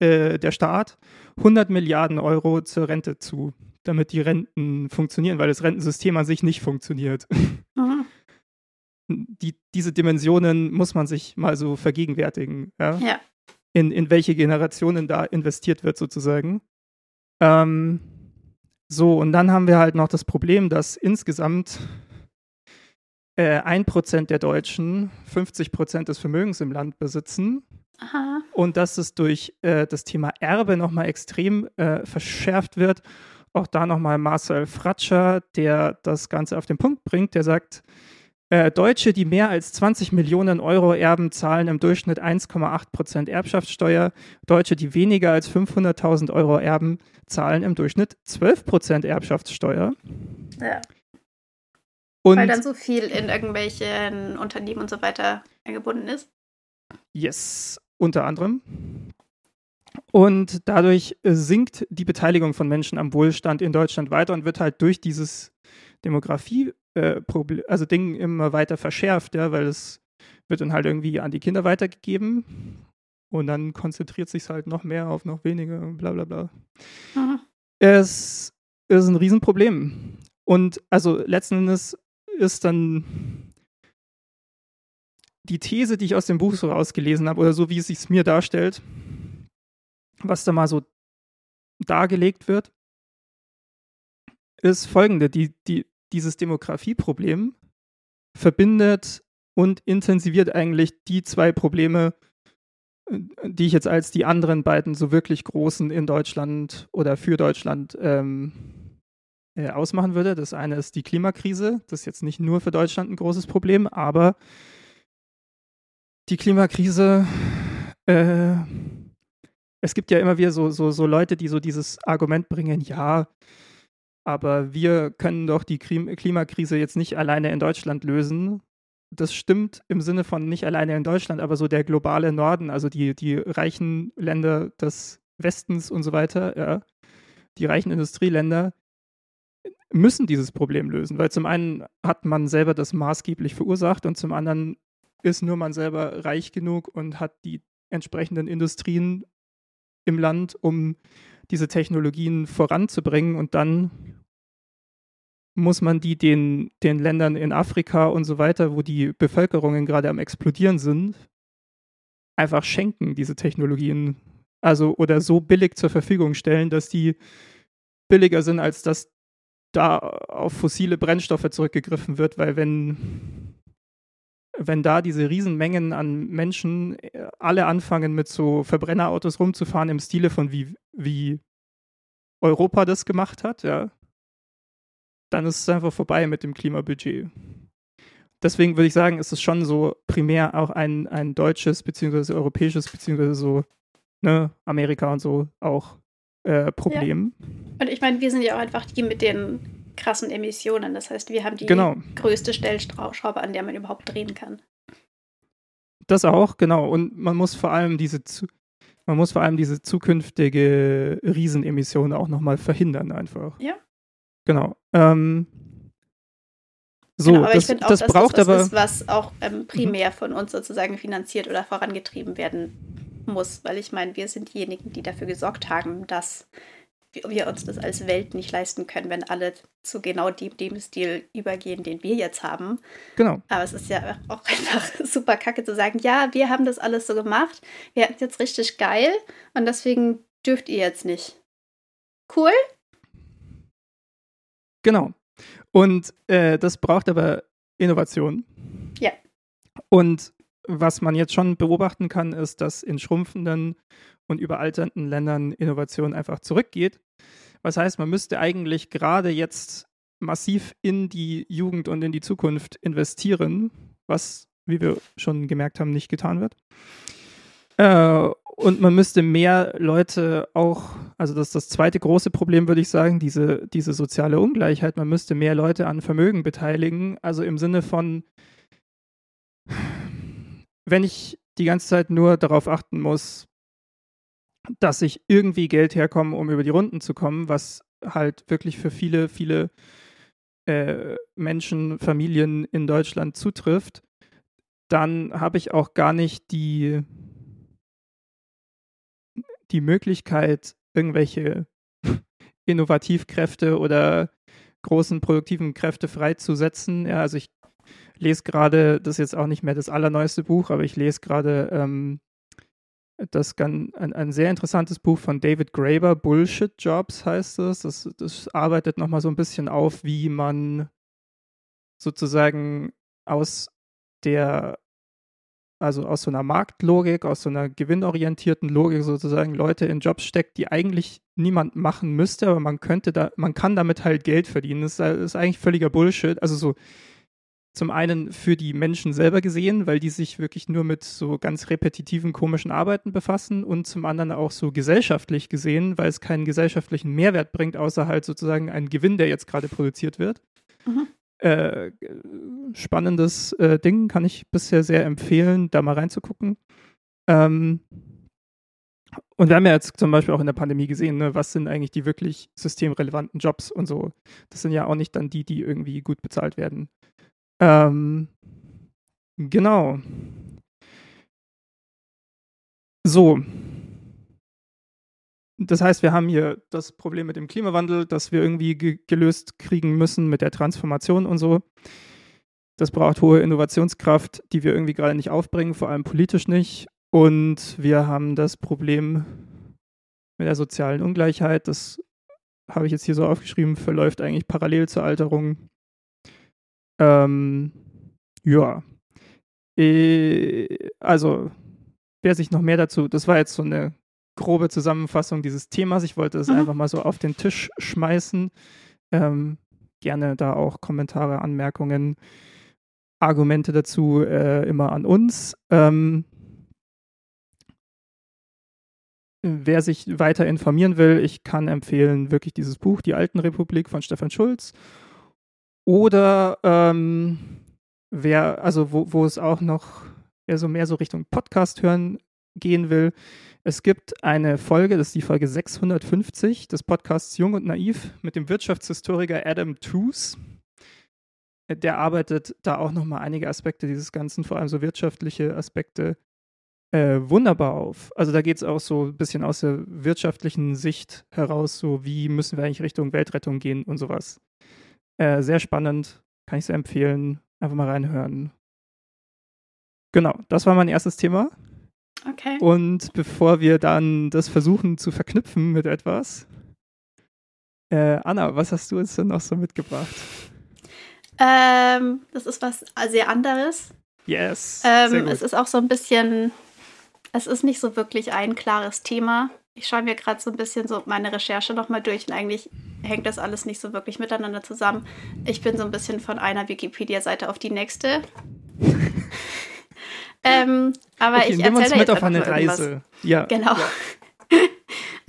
äh, der Staat 100 Milliarden Euro zur Rente zu, damit die Renten funktionieren, weil das Rentensystem an sich nicht funktioniert. Mhm. Die, diese Dimensionen muss man sich mal so vergegenwärtigen, ja? Ja. In, in welche Generationen da investiert wird, sozusagen. Ähm, so, und dann haben wir halt noch das Problem, dass insgesamt äh, 1% der Deutschen 50% des Vermögens im Land besitzen Aha. und dass es durch äh, das Thema Erbe nochmal extrem äh, verschärft wird. Auch da nochmal Marcel Fratscher, der das Ganze auf den Punkt bringt, der sagt, äh, Deutsche, die mehr als 20 Millionen Euro erben, zahlen im Durchschnitt 1,8 Prozent Erbschaftssteuer. Deutsche, die weniger als 500.000 Euro erben, zahlen im Durchschnitt 12 Prozent Erbschaftssteuer. Ja. Und Weil dann so viel in irgendwelchen Unternehmen und so weiter eingebunden ist. Yes, unter anderem. Und dadurch äh, sinkt die Beteiligung von Menschen am Wohlstand in Deutschland weiter und wird halt durch dieses Demografie, äh, Proble- also Ding immer weiter verschärft, ja, weil es wird dann halt irgendwie an die Kinder weitergegeben und dann konzentriert sich halt noch mehr auf noch weniger und bla bla bla. Mhm. Es ist ein Riesenproblem. Und also letzten Endes ist dann die These, die ich aus dem Buch so rausgelesen habe, oder so wie es sich mir darstellt, was da mal so dargelegt wird, ist folgende. Die, die, dieses Demografieproblem verbindet und intensiviert eigentlich die zwei Probleme, äh, die ich jetzt als die anderen beiden so wirklich großen in Deutschland oder für Deutschland ähm, äh, ausmachen würde. Das eine ist die Klimakrise. Das ist jetzt nicht nur für Deutschland ein großes Problem, aber die Klimakrise, äh, es gibt ja immer wieder so, so, so Leute, die so dieses Argument bringen, ja, aber wir können doch die Klim Klimakrise jetzt nicht alleine in Deutschland lösen. das stimmt im Sinne von nicht alleine in Deutschland, aber so der globale Norden, also die, die reichen Länder des Westens und so weiter, ja, die reichen Industrieländer, müssen dieses Problem lösen, weil zum einen hat man selber das maßgeblich verursacht und zum anderen ist nur man selber reich genug und hat die entsprechenden Industrien im Land, um diese Technologien voranzubringen und dann muss man die den, den Ländern in Afrika und so weiter, wo die Bevölkerungen gerade am explodieren sind, einfach schenken, diese Technologien. Also oder so billig zur Verfügung stellen, dass die billiger sind, als dass da auf fossile Brennstoffe zurückgegriffen wird, weil wenn, wenn da diese Riesenmengen an Menschen äh, alle anfangen, mit so Verbrennerautos rumzufahren im Stile von wie, wie Europa das gemacht hat, ja, dann ist es einfach vorbei mit dem Klimabudget. Deswegen würde ich sagen, ist es schon so primär auch ein, ein deutsches, beziehungsweise europäisches, beziehungsweise so ne, Amerika und so auch äh, Problem. Ja. Und ich meine, wir sind ja auch einfach die mit den krassen Emissionen. Das heißt, wir haben die genau. größte Stellschraube, an der man überhaupt drehen kann. Das auch, genau. Und man muss vor allem diese, man muss vor allem diese zukünftige Riesenemission auch nochmal verhindern, einfach. Ja. Genau. Ähm, so, genau, aber das, ich finde auch, das dass braucht das was aber, ist, was auch ähm, primär mhm. von uns sozusagen finanziert oder vorangetrieben werden muss, weil ich meine, wir sind diejenigen, die dafür gesorgt haben, dass wir uns das als Welt nicht leisten können, wenn alle zu genau dem, dem Stil übergehen, den wir jetzt haben. Genau. Aber es ist ja auch einfach super kacke zu sagen, ja, wir haben das alles so gemacht, wir hatten es jetzt richtig geil und deswegen dürft ihr jetzt nicht. Cool? Genau. Und äh, das braucht aber Innovation. Ja. Und was man jetzt schon beobachten kann, ist, dass in schrumpfenden und überalternden Ländern Innovation einfach zurückgeht. Was heißt, man müsste eigentlich gerade jetzt massiv in die Jugend und in die Zukunft investieren, was, wie wir schon gemerkt haben, nicht getan wird. Äh, und man müsste mehr Leute auch, also das ist das zweite große Problem, würde ich sagen, diese, diese soziale Ungleichheit. Man müsste mehr Leute an Vermögen beteiligen. Also im Sinne von, wenn ich die ganze Zeit nur darauf achten muss, dass ich irgendwie Geld herkomme, um über die Runden zu kommen, was halt wirklich für viele, viele äh, Menschen, Familien in Deutschland zutrifft, dann habe ich auch gar nicht die, die Möglichkeit, irgendwelche Innovativkräfte oder großen produktiven Kräfte freizusetzen. Ja, also ich lese gerade, das ist jetzt auch nicht mehr das allerneueste Buch, aber ich lese gerade ähm, das ein, ein sehr interessantes Buch von David Graeber, Bullshit Jobs heißt es. Das, das arbeitet nochmal so ein bisschen auf, wie man sozusagen aus der, also aus so einer Marktlogik, aus so einer gewinnorientierten Logik sozusagen Leute in Jobs steckt, die eigentlich niemand machen müsste, aber man könnte da, man kann damit halt Geld verdienen. Das ist, das ist eigentlich völliger Bullshit. Also so zum einen für die Menschen selber gesehen, weil die sich wirklich nur mit so ganz repetitiven, komischen Arbeiten befassen und zum anderen auch so gesellschaftlich gesehen, weil es keinen gesellschaftlichen Mehrwert bringt, außer halt sozusagen einen Gewinn, der jetzt gerade produziert wird. Mhm. Äh, spannendes äh, Ding, kann ich bisher sehr empfehlen, da mal reinzugucken. Ähm, und wir haben ja jetzt zum Beispiel auch in der Pandemie gesehen, ne, was sind eigentlich die wirklich systemrelevanten Jobs und so. Das sind ja auch nicht dann die, die irgendwie gut bezahlt werden. Ähm, genau. So. Das heißt, wir haben hier das Problem mit dem Klimawandel, das wir irgendwie ge gelöst kriegen müssen mit der Transformation und so. Das braucht hohe Innovationskraft, die wir irgendwie gerade nicht aufbringen, vor allem politisch nicht. Und wir haben das Problem mit der sozialen Ungleichheit. Das habe ich jetzt hier so aufgeschrieben, verläuft eigentlich parallel zur Alterung. Ähm, ja. Äh, also, wer sich noch mehr dazu, das war jetzt so eine grobe Zusammenfassung dieses Themas. Ich wollte es mhm. einfach mal so auf den Tisch schmeißen. Ähm, gerne da auch Kommentare, Anmerkungen, Argumente dazu äh, immer an uns. Ähm, wer sich weiter informieren will, ich kann empfehlen wirklich dieses Buch Die Alten Republik von Stefan Schulz oder ähm, wer, also wo, wo es auch noch wer so mehr so Richtung Podcast hören gehen will, es gibt eine Folge, das ist die Folge 650 des Podcasts Jung und Naiv mit dem Wirtschaftshistoriker Adam Tooze. Der arbeitet da auch nochmal einige Aspekte dieses Ganzen, vor allem so wirtschaftliche Aspekte, äh, wunderbar auf. Also da geht es auch so ein bisschen aus der wirtschaftlichen Sicht heraus, so wie müssen wir eigentlich Richtung Weltrettung gehen und sowas. Äh, sehr spannend, kann ich sehr empfehlen. Einfach mal reinhören. Genau, das war mein erstes Thema. Okay. Und bevor wir dann das versuchen zu verknüpfen mit etwas, äh, Anna, was hast du uns denn noch so mitgebracht? Ähm, das ist was sehr anderes. Yes. Ähm, es ist auch so ein bisschen, es ist nicht so wirklich ein klares Thema. Ich schaue mir gerade so ein bisschen so meine Recherche nochmal durch und eigentlich hängt das alles nicht so wirklich miteinander zusammen. Ich bin so ein bisschen von einer Wikipedia-Seite auf die nächste. Ähm, aber okay, ich nimm uns erzähle mit jetzt auf eine Reise. irgendwas. Ja. Genau. Ja.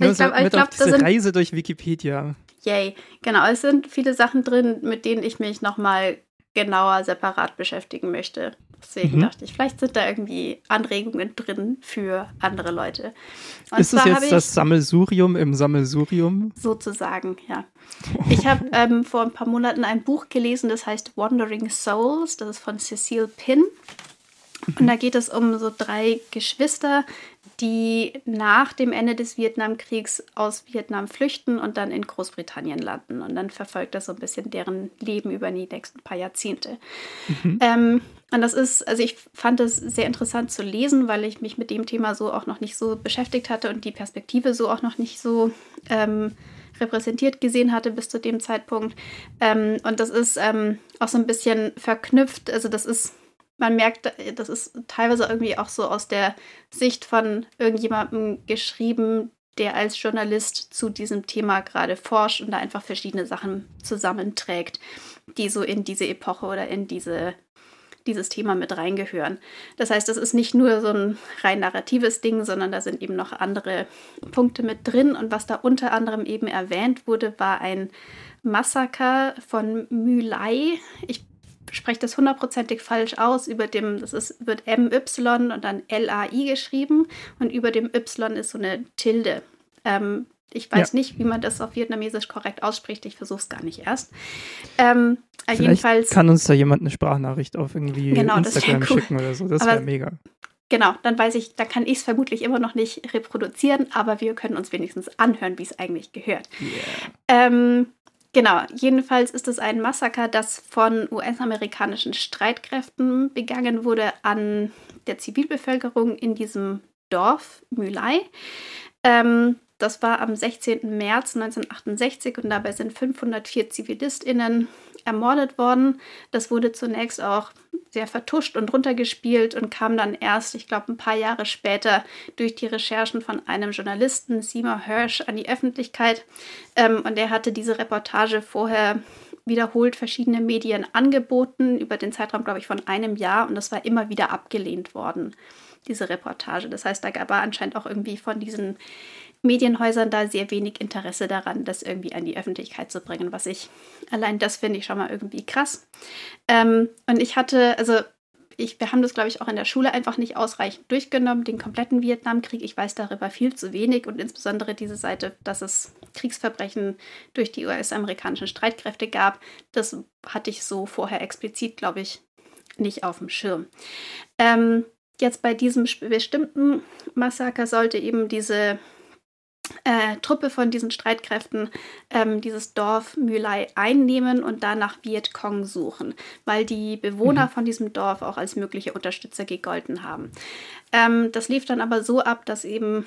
Ich Nimm glaub- glaub, diese sind- Reise durch Wikipedia. Yay. Genau, es sind viele Sachen drin, mit denen ich mich nochmal genauer separat beschäftigen möchte. Deswegen Mhm. dachte ich, vielleicht sind da irgendwie Anregungen drin für andere Leute. Und ist es jetzt das Sammelsurium im Sammelsurium? sozusagen, ja. Ich habe ähm, vor ein paar Monaten ein Buch gelesen, das heißt Wandering Souls. Das ist von Cecile Pinn. Und da geht es um so drei Geschwister, die nach dem Ende des Vietnamkriegs aus Vietnam flüchten und dann in Großbritannien landen. Und dann verfolgt das so ein bisschen deren Leben über die nächsten paar Jahrzehnte. Ähm, und das ist, also ich fand es sehr interessant zu lesen, weil ich mich mit dem Thema so auch noch nicht so beschäftigt hatte und die Perspektive so auch noch nicht so ähm, repräsentiert gesehen hatte bis zu dem Zeitpunkt. Ähm, und das ist ähm, auch so ein bisschen verknüpft. Also das ist, man merkt, das ist teilweise irgendwie auch so aus der Sicht von irgendjemandem geschrieben, der als Journalist zu diesem Thema gerade forscht und da einfach verschiedene Sachen zusammenträgt, die so in diese Epoche oder in diese dieses Thema mit reingehören. Das heißt, das ist nicht nur so ein rein narratives Ding, sondern da sind eben noch andere Punkte mit drin. Und was da unter anderem eben erwähnt wurde, war ein Massaker von Mülei. Ich spreche das hundertprozentig falsch aus. Über dem, das ist, wird MY und dann LAI geschrieben und über dem Y ist so eine Tilde. Ähm, ich weiß Ja. nicht, wie man das auf Vietnamesisch korrekt ausspricht. Ich versuche es gar nicht erst. Ähm, äh, Vielleicht jedenfalls. kann uns da jemand eine Sprachnachricht auf irgendwie Genau, Instagram cool. schicken oder so. Das wäre mega. Genau, dann weiß ich, da kann ich es vermutlich immer noch nicht reproduzieren, aber wir können uns wenigstens anhören, wie es eigentlich gehört. Ähm, genau, jedenfalls ist es ein Massaker, das von US-amerikanischen Streitkräften begangen wurde an der Zivilbevölkerung in diesem Dorf Mülei. Ähm, das war am 16. März 1968 und dabei sind 504 ZivilistInnen ermordet worden. Das wurde zunächst auch sehr vertuscht und runtergespielt und kam dann erst, ich glaube, ein paar Jahre später durch die Recherchen von einem Journalisten, Seymour Hirsch, an die Öffentlichkeit. Ähm, und er hatte diese Reportage vorher wiederholt verschiedene Medien angeboten, über den Zeitraum, glaube ich, von einem Jahr. Und das war immer wieder abgelehnt worden, diese Reportage. Das heißt, da gab er anscheinend auch irgendwie von diesen Medienhäusern da sehr wenig Interesse daran, das irgendwie an die Öffentlichkeit zu bringen, was ich allein das finde ich schon mal irgendwie krass. Ähm, und ich hatte, also ich, wir haben das, glaube ich, auch in der Schule einfach nicht ausreichend durchgenommen, den kompletten Vietnamkrieg. Ich weiß darüber viel zu wenig und insbesondere diese Seite, dass es Kriegsverbrechen durch die US-amerikanischen Streitkräfte gab, das hatte ich so vorher explizit, glaube ich, nicht auf dem Schirm. Ähm, jetzt bei diesem bestimmten Massaker sollte eben diese äh, Truppe von diesen Streitkräften ähm, dieses Dorf Mülei einnehmen und dann nach Vietcong suchen, weil die Bewohner Mhm. von diesem Dorf auch als mögliche Unterstützer gegolten haben. Ähm, das lief dann aber so ab, dass eben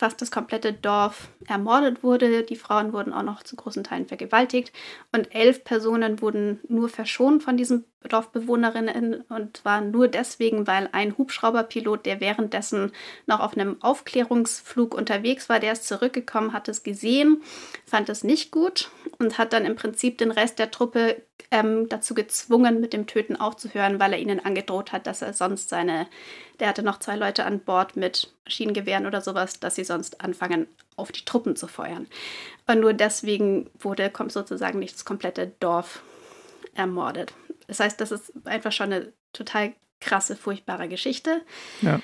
fast das komplette Dorf ermordet wurde. Die Frauen wurden auch noch zu großen Teilen vergewaltigt und elf Personen wurden nur verschont von diesen Dorfbewohnerinnen und zwar nur deswegen, weil ein Hubschrauberpilot, der währenddessen noch auf einem Aufklärungsflug unterwegs war, der ist zurückgekommen, hat es gesehen, fand es nicht gut und hat dann im Prinzip den Rest der Truppe ähm, dazu gezwungen, mit dem Töten aufzuhören, weil er ihnen angedroht hat, dass er sonst seine, der hatte noch zwei Leute an Bord mit Maschinengewehren oder sowas, dass sie sonst anfangen, auf die Truppen zu feuern. Und nur deswegen wurde, kommt sozusagen nicht das komplette Dorf ermordet. Das heißt, das ist einfach schon eine total krasse, furchtbare Geschichte. Ja.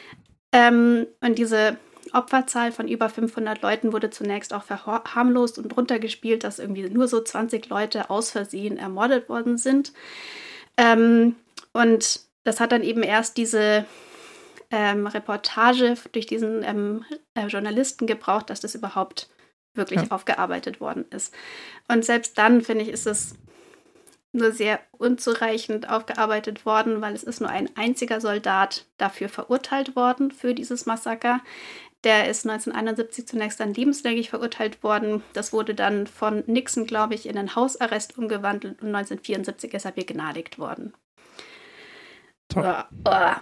Ähm, und diese Opferzahl von über 500 Leuten wurde zunächst auch verharmlost und runtergespielt, dass irgendwie nur so 20 Leute aus Versehen ermordet worden sind. Ähm, und das hat dann eben erst diese ähm, Reportage durch diesen ähm, äh, Journalisten gebraucht, dass das überhaupt wirklich ja. aufgearbeitet worden ist. Und selbst dann, finde ich, ist es nur sehr unzureichend aufgearbeitet worden, weil es ist nur ein einziger Soldat dafür verurteilt worden für dieses Massaker. Der ist 1971 zunächst dann lebenslänglich verurteilt worden. Das wurde dann von Nixon, glaube ich, in einen Hausarrest umgewandelt und 1974 ist er begnadigt worden. Toll. Uh, uh.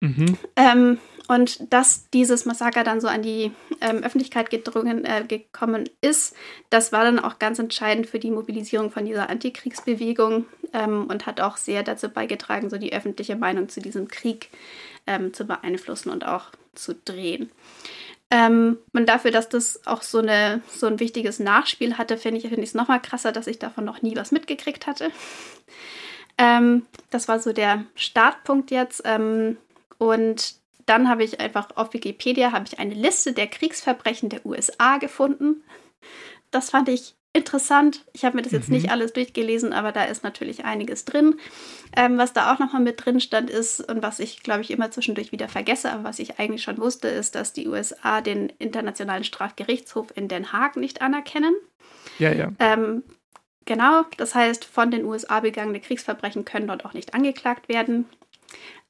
Mhm. Ähm, und dass dieses Massaker dann so an die ähm, Öffentlichkeit gedrungen, äh, gekommen ist, das war dann auch ganz entscheidend für die Mobilisierung von dieser Antikriegsbewegung ähm, und hat auch sehr dazu beigetragen, so die öffentliche Meinung zu diesem Krieg ähm, zu beeinflussen und auch zu drehen. Ähm, und dafür, dass das auch so, eine, so ein wichtiges Nachspiel hatte, finde ich es find nochmal krasser, dass ich davon noch nie was mitgekriegt hatte. Ähm, das war so der Startpunkt jetzt. Ähm, und dann habe ich einfach auf Wikipedia ich eine Liste der Kriegsverbrechen der USA gefunden. Das fand ich interessant. Ich habe mir das jetzt mhm. nicht alles durchgelesen, aber da ist natürlich einiges drin. Ähm, was da auch nochmal mit drin stand ist und was ich, glaube ich, immer zwischendurch wieder vergesse, aber was ich eigentlich schon wusste, ist, dass die USA den Internationalen Strafgerichtshof in Den Haag nicht anerkennen. Ja, ja. Ähm, genau, das heißt, von den USA begangene Kriegsverbrechen können dort auch nicht angeklagt werden.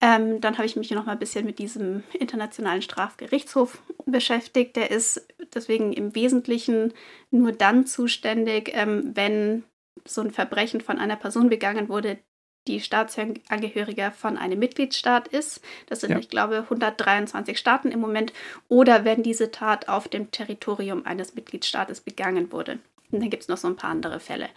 Ähm, dann habe ich mich noch mal ein bisschen mit diesem Internationalen Strafgerichtshof beschäftigt. Der ist deswegen im Wesentlichen nur dann zuständig, ähm, wenn so ein Verbrechen von einer Person begangen wurde, die Staatsangehöriger von einem Mitgliedstaat ist. Das sind, ja. ich glaube, 123 Staaten im Moment. Oder wenn diese Tat auf dem Territorium eines Mitgliedstaates begangen wurde. Und dann gibt es noch so ein paar andere Fälle.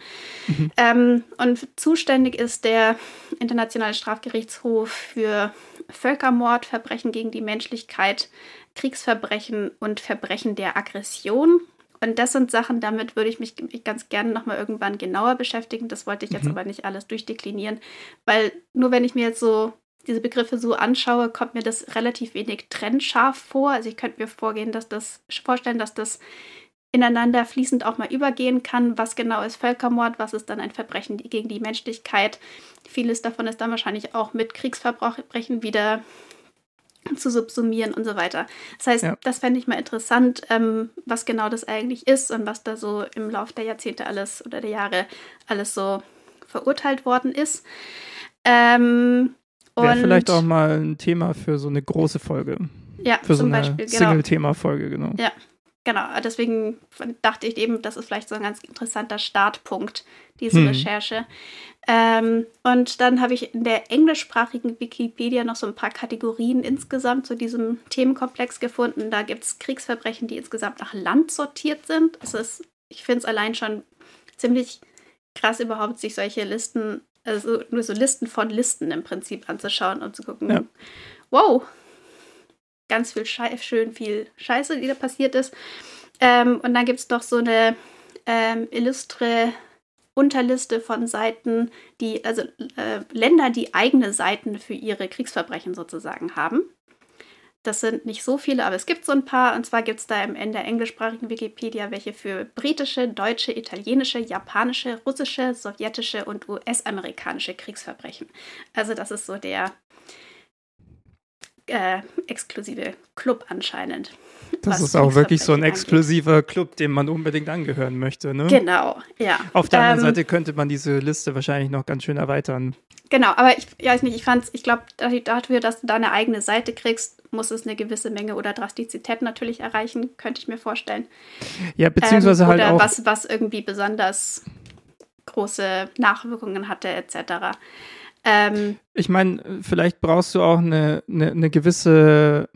Mhm. Ähm, und zuständig ist der Internationale Strafgerichtshof für Völkermord, Verbrechen gegen die Menschlichkeit, Kriegsverbrechen und Verbrechen der Aggression. Und das sind Sachen, damit würde ich mich ganz gerne nochmal irgendwann genauer beschäftigen. Das wollte ich jetzt mhm. aber nicht alles durchdeklinieren, weil nur wenn ich mir jetzt so diese Begriffe so anschaue, kommt mir das relativ wenig trennscharf vor. Also ich könnte mir vorgehen, dass das vorstellen, dass das ineinander fließend auch mal übergehen kann. Was genau ist Völkermord? Was ist dann ein Verbrechen gegen die Menschlichkeit? Vieles davon ist dann wahrscheinlich auch mit Kriegsverbrechen wieder zu subsumieren und so weiter. Das heißt, ja. das fände ich mal interessant, ähm, was genau das eigentlich ist und was da so im Laufe der Jahrzehnte alles oder der Jahre alles so verurteilt worden ist. Ähm, Wäre vielleicht auch mal ein Thema für so eine große Folge. Ja, für so eine genau. Single-Thema-Folge, genau. Ja, genau, deswegen dachte ich eben, das ist vielleicht so ein ganz interessanter Startpunkt, diese hm. Recherche. Ähm, und dann habe ich in der englischsprachigen Wikipedia noch so ein paar Kategorien insgesamt zu diesem Themenkomplex gefunden. Da gibt es Kriegsverbrechen, die insgesamt nach Land sortiert sind. Es ist, ich finde es allein schon ziemlich krass, überhaupt sich solche Listen, also nur so Listen von Listen im Prinzip anzuschauen und zu gucken, ja. wow, ganz viel Schei schön viel Scheiße, die da passiert ist. Ähm, und dann gibt es noch so eine ähm, illustre Unterliste von Seiten, die, also äh, Länder, die eigene Seiten für ihre Kriegsverbrechen sozusagen haben. Das sind nicht so viele, aber es gibt so ein paar. Und zwar gibt es da in der englischsprachigen Wikipedia welche für britische, deutsche, italienische, japanische, russische, sowjetische und US-amerikanische Kriegsverbrechen. Also das ist so der äh, exklusive Club anscheinend. Das ist auch wirklich so ein exklusiver angeht. Club, dem man unbedingt angehören möchte, ne? Genau, ja. Auf der anderen ähm, Seite könnte man diese Liste wahrscheinlich noch ganz schön erweitern. Genau, aber ich weiß nicht, ich fand's, ich glaube, dafür, dass du da eine eigene Seite kriegst, muss es eine gewisse Menge oder Drastizität natürlich erreichen, könnte ich mir vorstellen. Ja, beziehungsweise ähm, halt auch. Was, was irgendwie besonders große Nachwirkungen hatte, etc. Ähm, ich meine, vielleicht brauchst du auch eine, eine, eine gewisse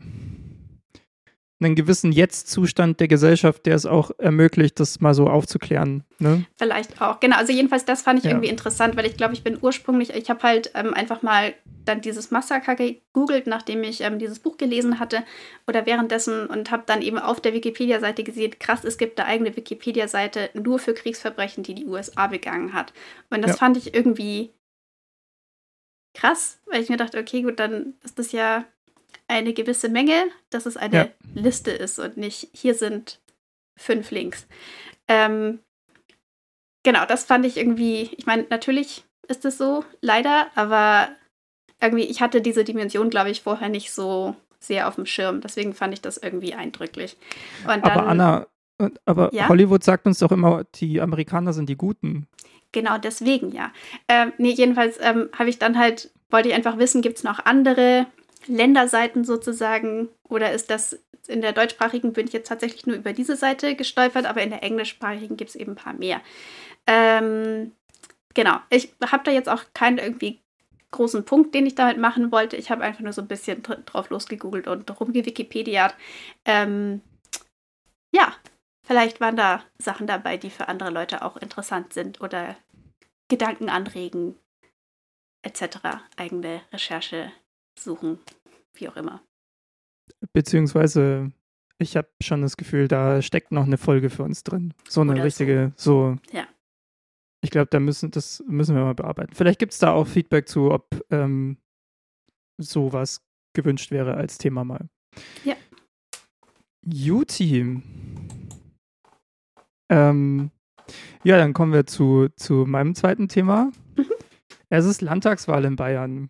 einen gewissen Jetzt-Zustand der Gesellschaft, der es auch ermöglicht, das mal so aufzuklären. Ne? Vielleicht auch, genau. Also jedenfalls, das fand ich ja. irgendwie interessant, weil ich glaube, ich bin ursprünglich, ich habe halt ähm, einfach mal dann dieses Massaker gegoogelt, nachdem ich ähm, dieses Buch gelesen hatte oder währenddessen und habe dann eben auf der Wikipedia-Seite gesehen, krass, es gibt eine eigene Wikipedia-Seite nur für Kriegsverbrechen, die die USA begangen hat. Und das ja. fand ich irgendwie krass, weil ich mir dachte, okay, gut, dann ist das ja eine gewisse Menge, dass es eine Ja. Liste ist und nicht, hier sind fünf Links. Ähm, genau, das fand ich irgendwie, ich meine, natürlich ist es so, leider, aber irgendwie, ich hatte diese Dimension, glaube ich, vorher nicht so sehr auf dem Schirm. Deswegen fand ich das irgendwie eindrücklich. Dann, aber Anna, aber Ja? Hollywood sagt uns doch immer, die Amerikaner sind die Guten. Genau deswegen, ja. Ähm, nee, jedenfalls ähm, habe ich dann halt, wollte ich einfach wissen, gibt es noch andere Länderseiten sozusagen oder ist das in der deutschsprachigen bin ich jetzt tatsächlich nur über diese Seite gestolpert, aber in der englischsprachigen gibt es eben ein paar mehr. Ähm, genau, ich habe da jetzt auch keinen irgendwie großen Punkt, den ich damit machen wollte. Ich habe einfach nur so ein bisschen dr drauf losgegoogelt und rumgewikipediat. Ähm, ja, vielleicht waren da Sachen dabei, die für andere Leute auch interessant sind oder Gedanken anregen, etc. Eigene Recherche suchen, wie auch immer. Beziehungsweise, ich habe schon das Gefühl, da steckt noch eine Folge für uns drin. So eine Oder so. richtige, so. Ja. Ich glaube, da müssen, das müssen wir mal bearbeiten. Vielleicht gibt es da auch Feedback zu, ob ähm, sowas gewünscht wäre als Thema mal. Ja. Juti. Ähm, ja, dann kommen wir zu, zu meinem zweiten Thema. Mhm. Es ist Landtagswahl in Bayern.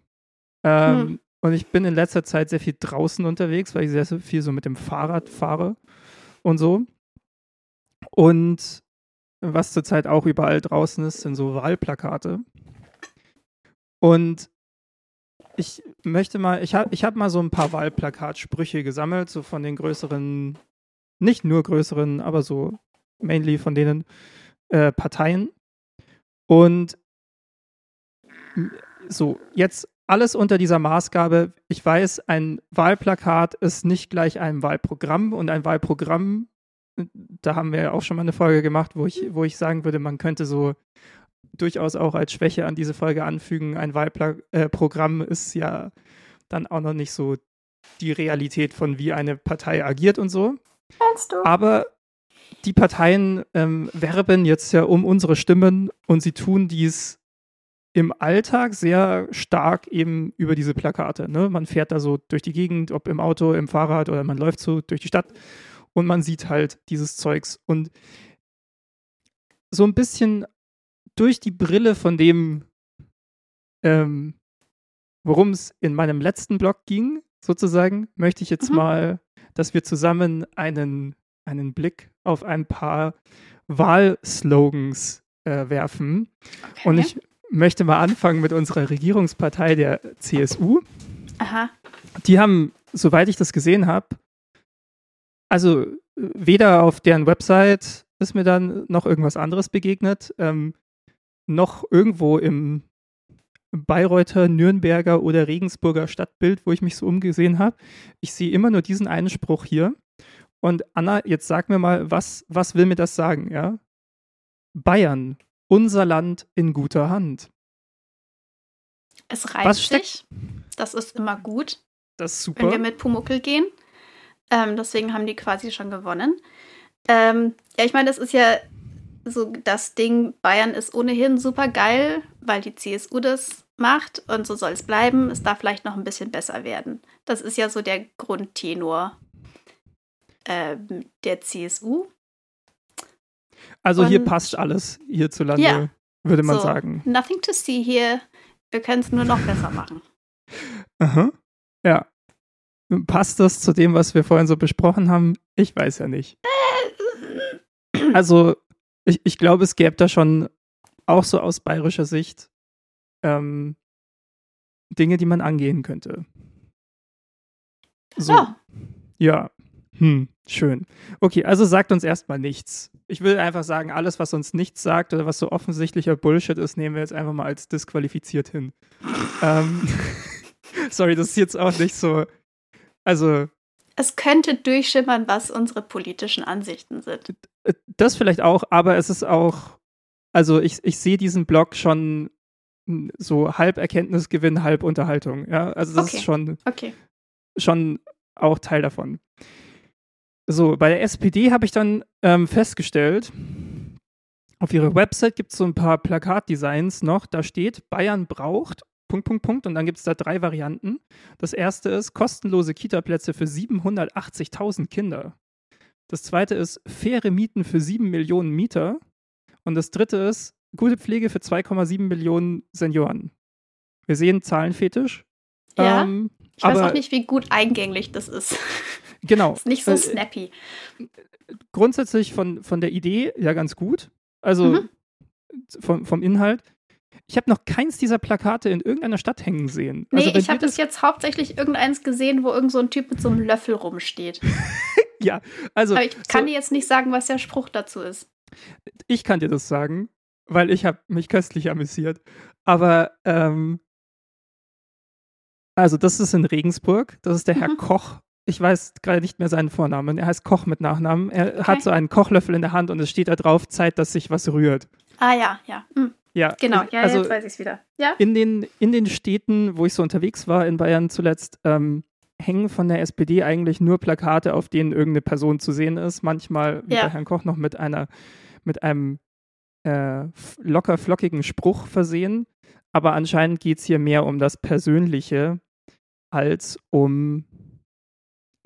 Ähm, Hm. Und ich bin in letzter Zeit sehr viel draußen unterwegs, weil ich sehr viel so mit dem Fahrrad fahre und so. Und was zurzeit auch überall draußen ist, sind so Wahlplakate. Und ich möchte mal, ich habe ich hab mal so ein paar Wahlplakatsprüche gesammelt, so von den größeren, nicht nur größeren, aber so mainly von denen äh, Parteien. Und so, jetzt alles unter dieser Maßgabe. Ich weiß, ein Wahlplakat ist nicht gleich ein Wahlprogramm und ein Wahlprogramm, da haben wir ja auch schon mal eine Folge gemacht, wo ich, wo ich sagen würde, man könnte so durchaus auch als Schwäche an diese Folge anfügen, ein Wahlprogramm äh, ist ja dann auch noch nicht so die Realität von wie eine Partei agiert und so. Aber die Parteien ähm, werben jetzt ja um unsere Stimmen und sie tun dies im Alltag sehr stark eben über diese Plakate. Ne? Man fährt da so durch die Gegend, ob im Auto, im Fahrrad oder man läuft so durch die Stadt und man sieht halt dieses Zeugs. Und so ein bisschen durch die Brille von dem, ähm, worum es in meinem letzten Blog ging, sozusagen, möchte ich jetzt Mhm. mal, dass wir zusammen einen, einen Blick auf ein paar Wahlslogans äh, werfen. Okay. Und ich möchte mal anfangen mit unserer Regierungspartei, der CSU. Aha. Die haben, soweit ich das gesehen habe, also weder auf deren Website ist mir dann noch irgendwas anderes begegnet, ähm, noch irgendwo im Bayreuther, Nürnberger oder Regensburger Stadtbild, wo ich mich so umgesehen habe. Ich sehe immer nur diesen einen Spruch hier. Und Anna, jetzt sag mir mal, was, was will mir das sagen, ja? Bayern, unser Land in guter Hand. Es reimt steckt- sich. Das ist immer gut, Das ist wenn wir super. mit Pumuckel gehen. Ähm, deswegen haben die quasi schon gewonnen. Ähm, ja, ich meine, das ist ja so das Ding, Bayern ist ohnehin super geil, weil die CSU das macht und so soll es bleiben. Es darf vielleicht noch ein bisschen besser werden. Das ist ja so der Grundtenor ähm, der CSU. Also hier und- passt alles hierzulande, Ja. würde man so, sagen. Nothing to see here. Wir können es nur noch besser machen. Aha. Ja. Passt das zu dem, was wir vorhin so besprochen haben? Ich weiß ja nicht. Also, ich, ich glaube, es gäbe da schon auch so aus bayerischer Sicht ähm, Dinge, die man angehen könnte. So. Ja. Ja. Hm, schön. Okay, also sagt uns erstmal nichts. Ich will einfach sagen, alles, was uns nichts sagt oder was so offensichtlicher Bullshit ist, nehmen wir jetzt einfach mal als disqualifiziert hin. ähm, sorry, das ist jetzt auch nicht so. Also, Es könnte durchschimmern, was unsere politischen Ansichten sind. äh, das vielleicht auch, aber es ist auch. Also, ich, ich sehe diesen Blog schon hm, so halb Erkenntnisgewinn, halb Unterhaltung. Ja, also, das Okay. ist schon. Okay. schon auch Teil davon. So, bei der SPD habe ich dann ähm, festgestellt, auf ihrer Website gibt es so ein paar Plakatdesigns noch, da steht, Bayern braucht Punkt, Punkt, Punkt. Und dann gibt es da drei Varianten. Das erste ist kostenlose Kita-Plätze für 780.000 Kinder. Das zweite ist faire Mieten für 7 Millionen Mieter. Und das dritte ist gute Pflege für 2,7 Millionen Senioren. Wir sehen Zahlenfetisch. Ja. Ähm, ich weiß auch nicht, wie gut eingänglich das ist. Genau. ist nicht so äh, snappy. Grundsätzlich von, von der Idee ja ganz gut. Also mhm. vom, vom Inhalt. Ich habe noch keins dieser Plakate in irgendeiner Stadt hängen sehen. Nee, also, ich habe bis jetzt hauptsächlich irgendeins gesehen, wo irgend so ein Typ mit so einem Löffel rumsteht. ja, also. Aber ich kann so, dir jetzt nicht sagen, was der Spruch dazu ist. Ich kann dir das sagen, weil ich habe mich köstlich amüsiert. Aber ähm, also das ist in Regensburg. Das ist der mhm. Herr Koch. Ich weiß gerade nicht mehr seinen Vornamen. Er heißt Koch mit Nachnamen. Er okay. hat so einen Kochlöffel in der Hand und es steht da drauf, Zeit, dass sich was rührt. Ah ja, ja. Mhm. Ja, genau, ja, also jetzt weiß ich es wieder. Ja? In, den, in den Städten, wo ich so unterwegs war, in Bayern zuletzt, ähm, hängen von der SPD eigentlich nur Plakate, auf denen irgendeine Person zu sehen ist. Manchmal, wie ja. bei Herrn Koch, noch mit einer, mit einem äh, locker flockigen Spruch versehen. Aber anscheinend geht es hier mehr um das Persönliche als um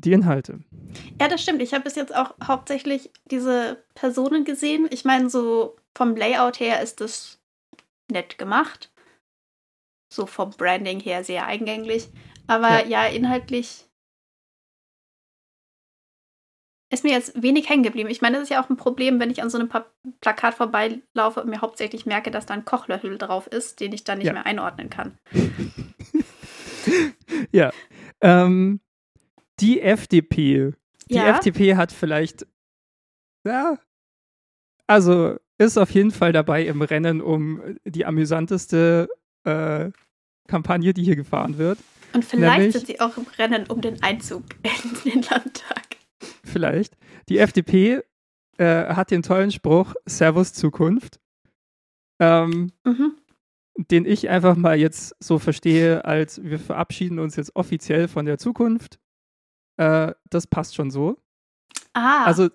die Inhalte. Ja, das stimmt. Ich habe bis jetzt auch hauptsächlich diese Personen gesehen. Ich meine, so vom Layout her ist das nett gemacht. So vom Branding her sehr eingänglich. Aber ja, ja inhaltlich ist mir jetzt wenig hängen geblieben. Ich meine, das ist ja auch ein Problem, wenn ich an so einem pa Plakat vorbeilaufe und mir hauptsächlich merke, dass da ein Kochlöffel drauf ist, den ich dann nicht ja. mehr einordnen kann. ja. Ähm, die FDP. Die ja? FDP hat vielleicht, ja, also ist auf jeden Fall dabei im Rennen um die amüsanteste äh, Kampagne, die hier gefahren wird. Und vielleicht Nämlich, sind sie auch im Rennen um den Einzug in den Landtag. Vielleicht. Die FDP äh, hat den tollen Spruch Servus Zukunft, ähm, mhm. den ich einfach mal jetzt so verstehe, als wir verabschieden uns jetzt offiziell von der Zukunft. Äh, das passt schon so. Ah. Also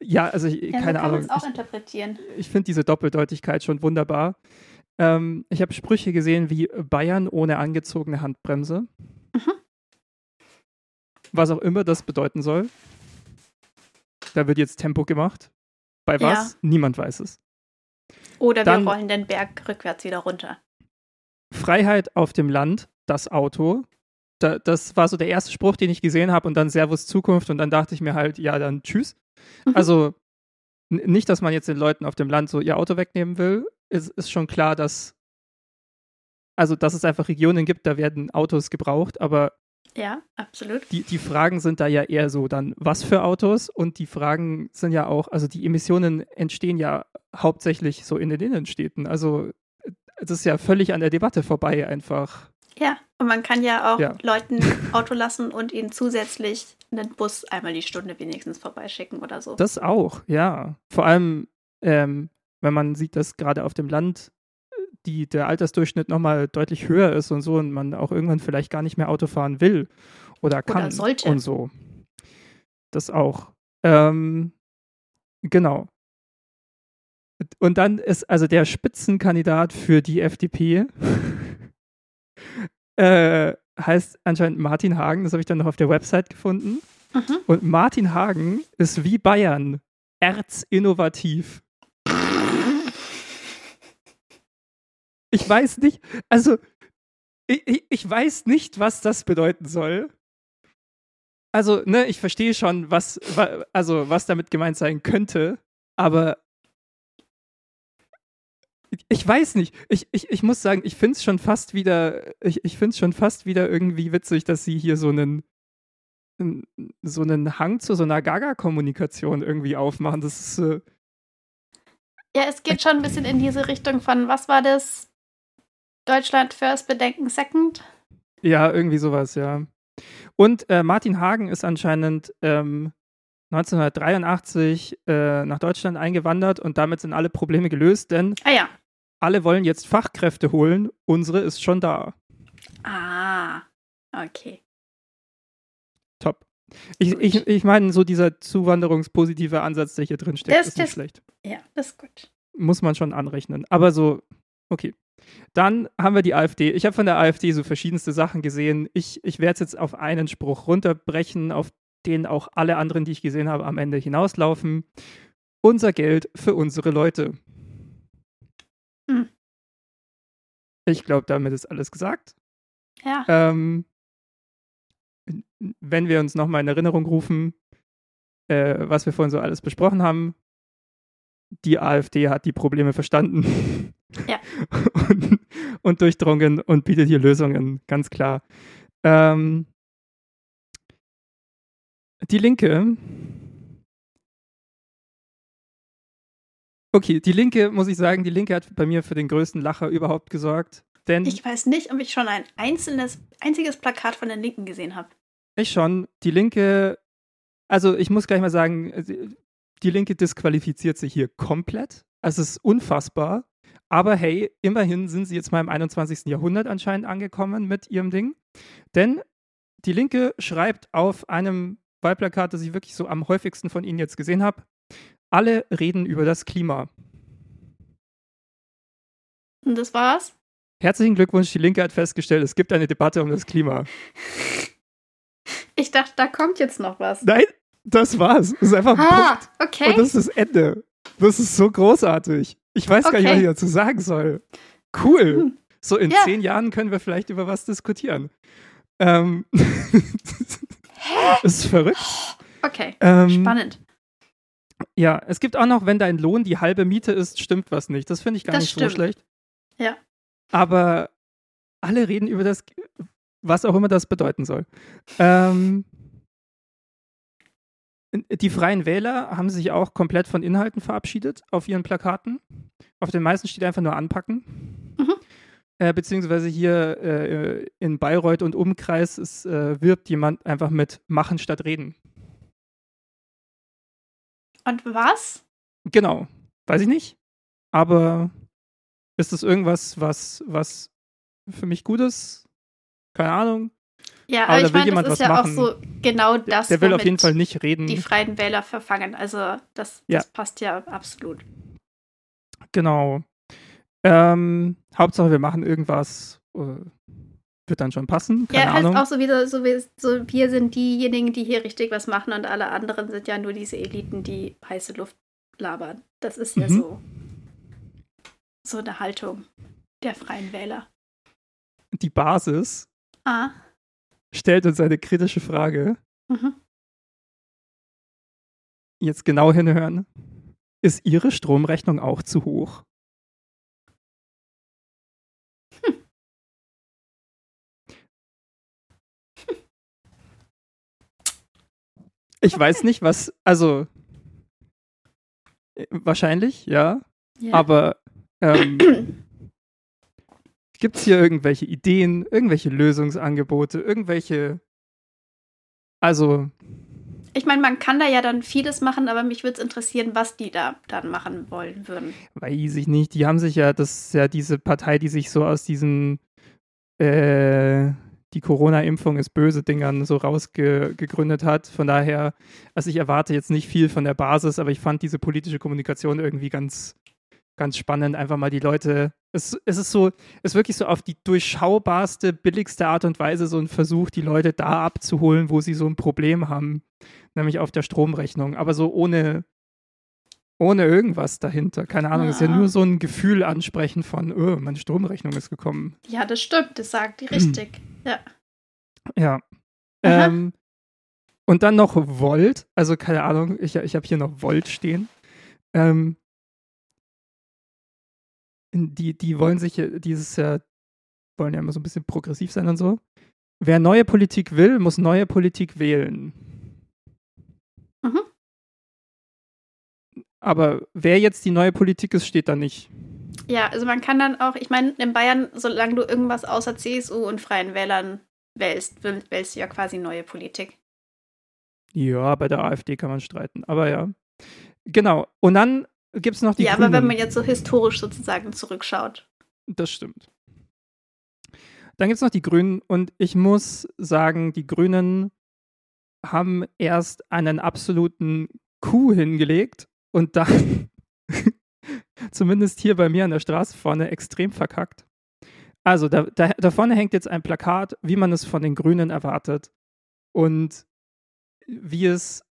ja, also ich, ja, keine so Ahnung. auch ich, interpretieren. Ich finde diese Doppeldeutigkeit schon wunderbar. Ähm, ich habe Sprüche gesehen wie Bayern ohne angezogene Handbremse. Mhm. Was auch immer das bedeuten soll. Da wird jetzt Tempo gemacht. Bei was? Ja. Niemand weiß es. Oder Dann, wir rollen den Berg rückwärts wieder runter. Freiheit auf dem Land, das Auto. Da, das war so der erste Spruch, den ich gesehen habe und dann Servus Zukunft und dann dachte ich mir halt, ja, dann tschüss. Mhm. Also nicht, dass man jetzt den Leuten auf dem Land so ihr Auto wegnehmen will. Es ist schon klar, dass also dass es einfach Regionen gibt, da werden Autos gebraucht, aber ja, absolut. Die, die Fragen sind da ja eher so dann, was für Autos? Und die Fragen sind ja auch, also die Emissionen entstehen ja hauptsächlich so in den Innenstädten. Also es ist ja völlig an der Debatte vorbei einfach. Ja, und man kann ja auch ja. Leuten Auto lassen und ihnen zusätzlich einen Bus einmal die Stunde wenigstens vorbeischicken oder so. Das auch, ja. Vor allem, ähm, wenn man sieht, dass gerade auf dem Land die, der Altersdurchschnitt nochmal deutlich höher ist und so und man auch irgendwann vielleicht gar nicht mehr Auto fahren will oder kann oder sollte. und so. Das auch. Ähm, genau. Und dann ist also der Spitzenkandidat für die FDP äh, heißt anscheinend Martin Hagen, das habe ich dann noch auf der Website gefunden. Mhm. Und Martin Hagen ist wie Bayern erzinnovativ. Ich weiß nicht, also ich, ich weiß nicht, was das bedeuten soll. Also, ne, ich verstehe schon, was, also, was damit gemeint sein könnte, aber ich weiß nicht. Ich, ich, ich muss sagen, ich finde es schon fast wieder, ich, ich finde schon fast wieder irgendwie witzig, dass sie hier so einen, so einen Hang zu so einer Gaga-Kommunikation irgendwie aufmachen. Das ist. Äh, ja, es geht schon ein bisschen in diese Richtung von, was war das? Deutschland First, Bedenken Second. Ja, irgendwie sowas, ja. Und äh, Martin Hagen ist anscheinend ähm, 1983 äh, nach Deutschland eingewandert und damit sind alle Probleme gelöst, denn ah, ja. Alle wollen jetzt Fachkräfte holen. Unsere ist schon da. Ah, okay. Top. Ich, ich, ich meine, so dieser zuwanderungspositive Ansatz, der hier drin steckt, das, ist nicht schlecht. Ja, das ist gut. Muss man schon anrechnen. Aber so, okay. Dann haben wir die AfD. Ich habe von der AfD so verschiedenste Sachen gesehen. Ich, ich werde es jetzt auf einen Spruch runterbrechen, auf den auch alle anderen, die ich gesehen habe, am Ende hinauslaufen. Unser Geld für unsere Leute. Hm. Ich glaube, damit ist alles gesagt. Ja. Ähm, wenn wir uns nochmal in Erinnerung rufen, äh, was wir vorhin so alles besprochen haben, die AfD hat die Probleme verstanden Ja. und, und durchdrungen und bietet hier Lösungen, ganz klar. Ähm, die Linke. Okay, die Linke, muss ich sagen, die Linke hat bei mir für den größten Lacher überhaupt gesorgt. Denn Ich weiß nicht, ob ich schon ein einzelnes, einziges Plakat von den Linken gesehen habe. Ich schon. Die Linke, also ich muss gleich mal sagen, die Linke disqualifiziert sich hier komplett. Also es ist unfassbar. Aber hey, immerhin sind sie jetzt mal im 21. Jahrhundert anscheinend angekommen mit ihrem Ding. Denn die Linke schreibt auf einem Wahlplakat, das ich wirklich so am häufigsten von ihnen jetzt gesehen habe, alle reden über das Klima. Und das war's? Herzlichen Glückwunsch, die Linke hat festgestellt, es gibt eine Debatte um das Klima. Ich dachte, da kommt jetzt noch was. Nein, das war's. Das ist einfach ein Ah, Punkt. okay. Und das ist das Ende. Das ist so großartig. Ich weiß gar nicht, Okay. was ich dazu sagen soll. Cool. Hm. So in Ja. zehn Jahren können wir vielleicht über was diskutieren. Ähm, das ist verrückt. Okay, Ähm, spannend. Ja, es gibt auch noch, wenn dein Lohn die halbe Miete ist, stimmt was nicht. Das finde ich gar Das nicht so stimmt. schlecht. Ja. Aber alle reden über das, was auch immer das bedeuten soll. Ähm, die Freien Wähler haben sich auch komplett von Inhalten verabschiedet auf ihren Plakaten. Auf den meisten steht einfach nur anpacken. Mhm. Äh, beziehungsweise hier äh, in Bayreuth und Umkreis ist, äh, wirbt jemand einfach mit machen statt reden. Und was? Genau. Weiß ich nicht. Aber ist das irgendwas, was, was für mich gut ist? Keine Ahnung. Ja, Aber aber ich meine, das ist ja machen. auch so genau das, Der will auf jeden Fall nicht reden. die Freien Wähler verfangen. Also das, Ja. das passt ja absolut. Genau. Ähm, Hauptsache, wir machen irgendwas. Äh, wird dann schon passen. Keine ja, heißt Ahnung. auch so wieder, so, wie, so wir sind diejenigen, die hier richtig was machen und alle anderen sind ja nur diese Eliten, die heiße Luft labern. Das ist ja Mhm. so, so eine Haltung der Freien Wähler. Die Basis Ah, stellt uns eine kritische Frage. mhm. Jetzt genau hinhören. Ist Ihre Stromrechnung auch zu hoch? Ich weiß nicht, was, also äh, wahrscheinlich, ja, ja. aber ähm, gibt es hier irgendwelche Ideen, irgendwelche Lösungsangebote, irgendwelche, also Ich meine, man kann da ja dann vieles machen, aber mich würde es interessieren, was die da dann machen wollen würden. weiß ich nicht, die haben sich ja, das ist ja diese Partei, die sich so aus diesen äh, die Corona-Impfung ist böse Dingern so rausgegründet hat. Von daher, also ich erwarte jetzt nicht viel von der Basis, aber ich fand diese politische Kommunikation irgendwie ganz, ganz spannend. Einfach mal die Leute, es, es ist so, es ist wirklich so auf die durchschaubarste, billigste Art und Weise so ein Versuch, die Leute da abzuholen, wo sie so ein Problem haben, nämlich auf der Stromrechnung, aber so ohne, ohne irgendwas dahinter. Keine Ahnung, es ist ja nur so ein Gefühl ansprechen von, oh, meine Stromrechnung ist gekommen. Ja, das stimmt, das sagt die richtig. Ja. Ja. Ähm, und dann noch Volt, also keine Ahnung, ich, ich habe hier noch Volt stehen. Ähm, die, die wollen sich ja dieses Jahr, wollen ja immer so ein bisschen progressiv sein und so. Wer neue Politik will, muss neue Politik wählen. Mhm. Aber wer jetzt die neue Politik ist, steht da nicht. Ja, also man kann dann auch, ich meine, in Bayern, solange du irgendwas außer CSU und Freien Wählern wählst, wähl- wählst du ja quasi neue Politik. Ja, bei der AfD kann man streiten, aber ja. Genau. Und dann gibt es noch die ja, Grünen. aber wenn man jetzt so historisch sozusagen zurückschaut. Das stimmt. Dann gibt es noch die Grünen und ich muss sagen, die Grünen haben erst einen absoluten Coup hingelegt und dann, zumindest hier bei mir an der Straße vorne, extrem verkackt. Also, da, da, da vorne hängt jetzt ein Plakat, wie man es von den Grünen erwartet. Und wie es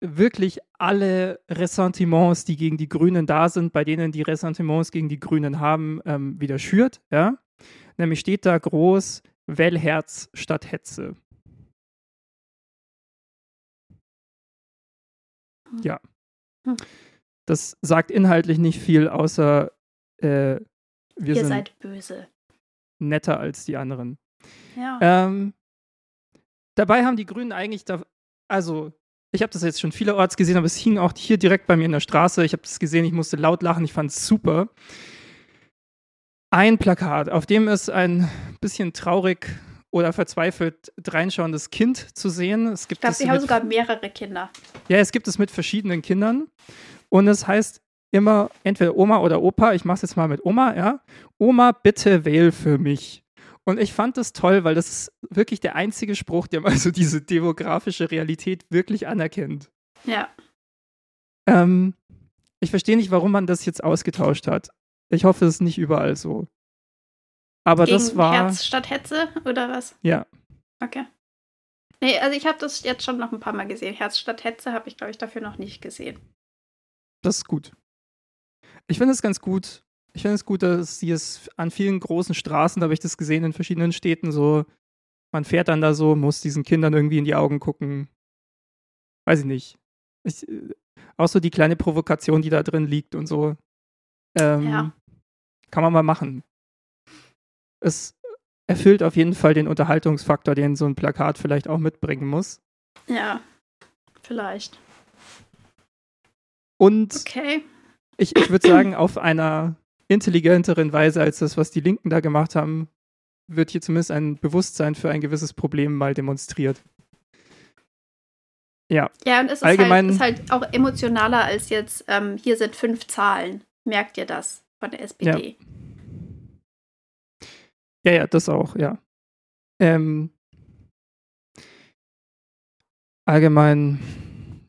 wirklich alle Ressentiments, die gegen die Grünen da sind, bei denen die Ressentiments gegen die Grünen haben, ähm, wieder schürt. Ja? Nämlich steht da groß Wellherz statt Hetze. Ja. Hm. Das sagt inhaltlich nicht viel, außer äh, wir Ihr sind seid böse. netter als die anderen. Ja. Ähm, dabei haben die Grünen eigentlich, da, also ich habe das jetzt schon vielerorts gesehen, aber es hing auch hier direkt bei mir in der Straße. Ich habe das gesehen, ich musste laut lachen, ich fand es super. Ein Plakat, auf dem ist ein bisschen traurig oder verzweifelt dreinschauendes Kind zu sehen. Es gibt ich glaube, sie haben sogar mehrere Kinder. ja, es gibt es mit verschiedenen Kindern. Und es heißt immer entweder Oma oder Opa. Ich mache es jetzt mal mit Oma, ja. Oma, bitte wähl für mich. Und ich fand das toll, weil das ist wirklich der einzige Spruch, der mal so diese demografische Realität wirklich anerkennt. Ja. Ähm, ich verstehe nicht, warum man das jetzt ausgetauscht hat. Ich hoffe, es ist nicht überall so. Aber Gegen das war. Herz statt Hetze oder was? Ja. Okay. Nee, also ich habe das jetzt schon noch ein paar Mal gesehen. Herz statt Hetze habe ich, glaube ich, dafür noch nicht gesehen. Das ist gut. Ich finde es ganz gut. Ich finde es gut, dass sie es an vielen großen Straßen, da habe ich das gesehen in verschiedenen Städten, so, man fährt dann da so, muss diesen Kindern irgendwie in die Augen gucken. Weiß ich nicht. Ich, äh, auch so die kleine Provokation, die da drin liegt und so. Ähm, Ja. Kann man mal machen. Es erfüllt auf jeden Fall den Unterhaltungsfaktor, den so ein Plakat vielleicht auch mitbringen muss. Ja, vielleicht. Und Okay. ich, ich würde sagen, auf einer intelligenteren Weise als das, was die Linken da gemacht haben, wird hier zumindest ein Bewusstsein für ein gewisses Problem mal demonstriert. Ja, Ja, und es ist, Allgemein- halt, ist halt auch emotionaler als jetzt, ähm, hier sind fünf Zahlen. Merkt ihr das von der SPD? ja, ja, das auch, ja. Ähm, allgemein,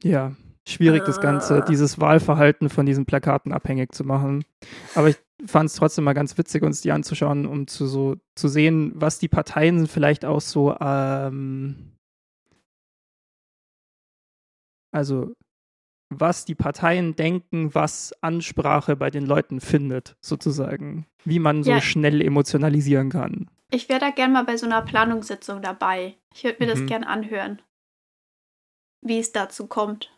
ja, schwierig das Ganze, Äh. dieses Wahlverhalten von diesen Plakaten abhängig zu machen. Aber ich fand es trotzdem mal ganz witzig, uns die anzuschauen, um zu so zu sehen, was die Parteien vielleicht auch so, ähm, also was die Parteien denken, was Ansprache bei den Leuten findet, sozusagen. Wie man so Ja. schnell emotionalisieren kann. Ich wäre da gern mal bei so einer Planungssitzung dabei. Ich würde mir das Mhm. gern anhören. Wie es dazu kommt.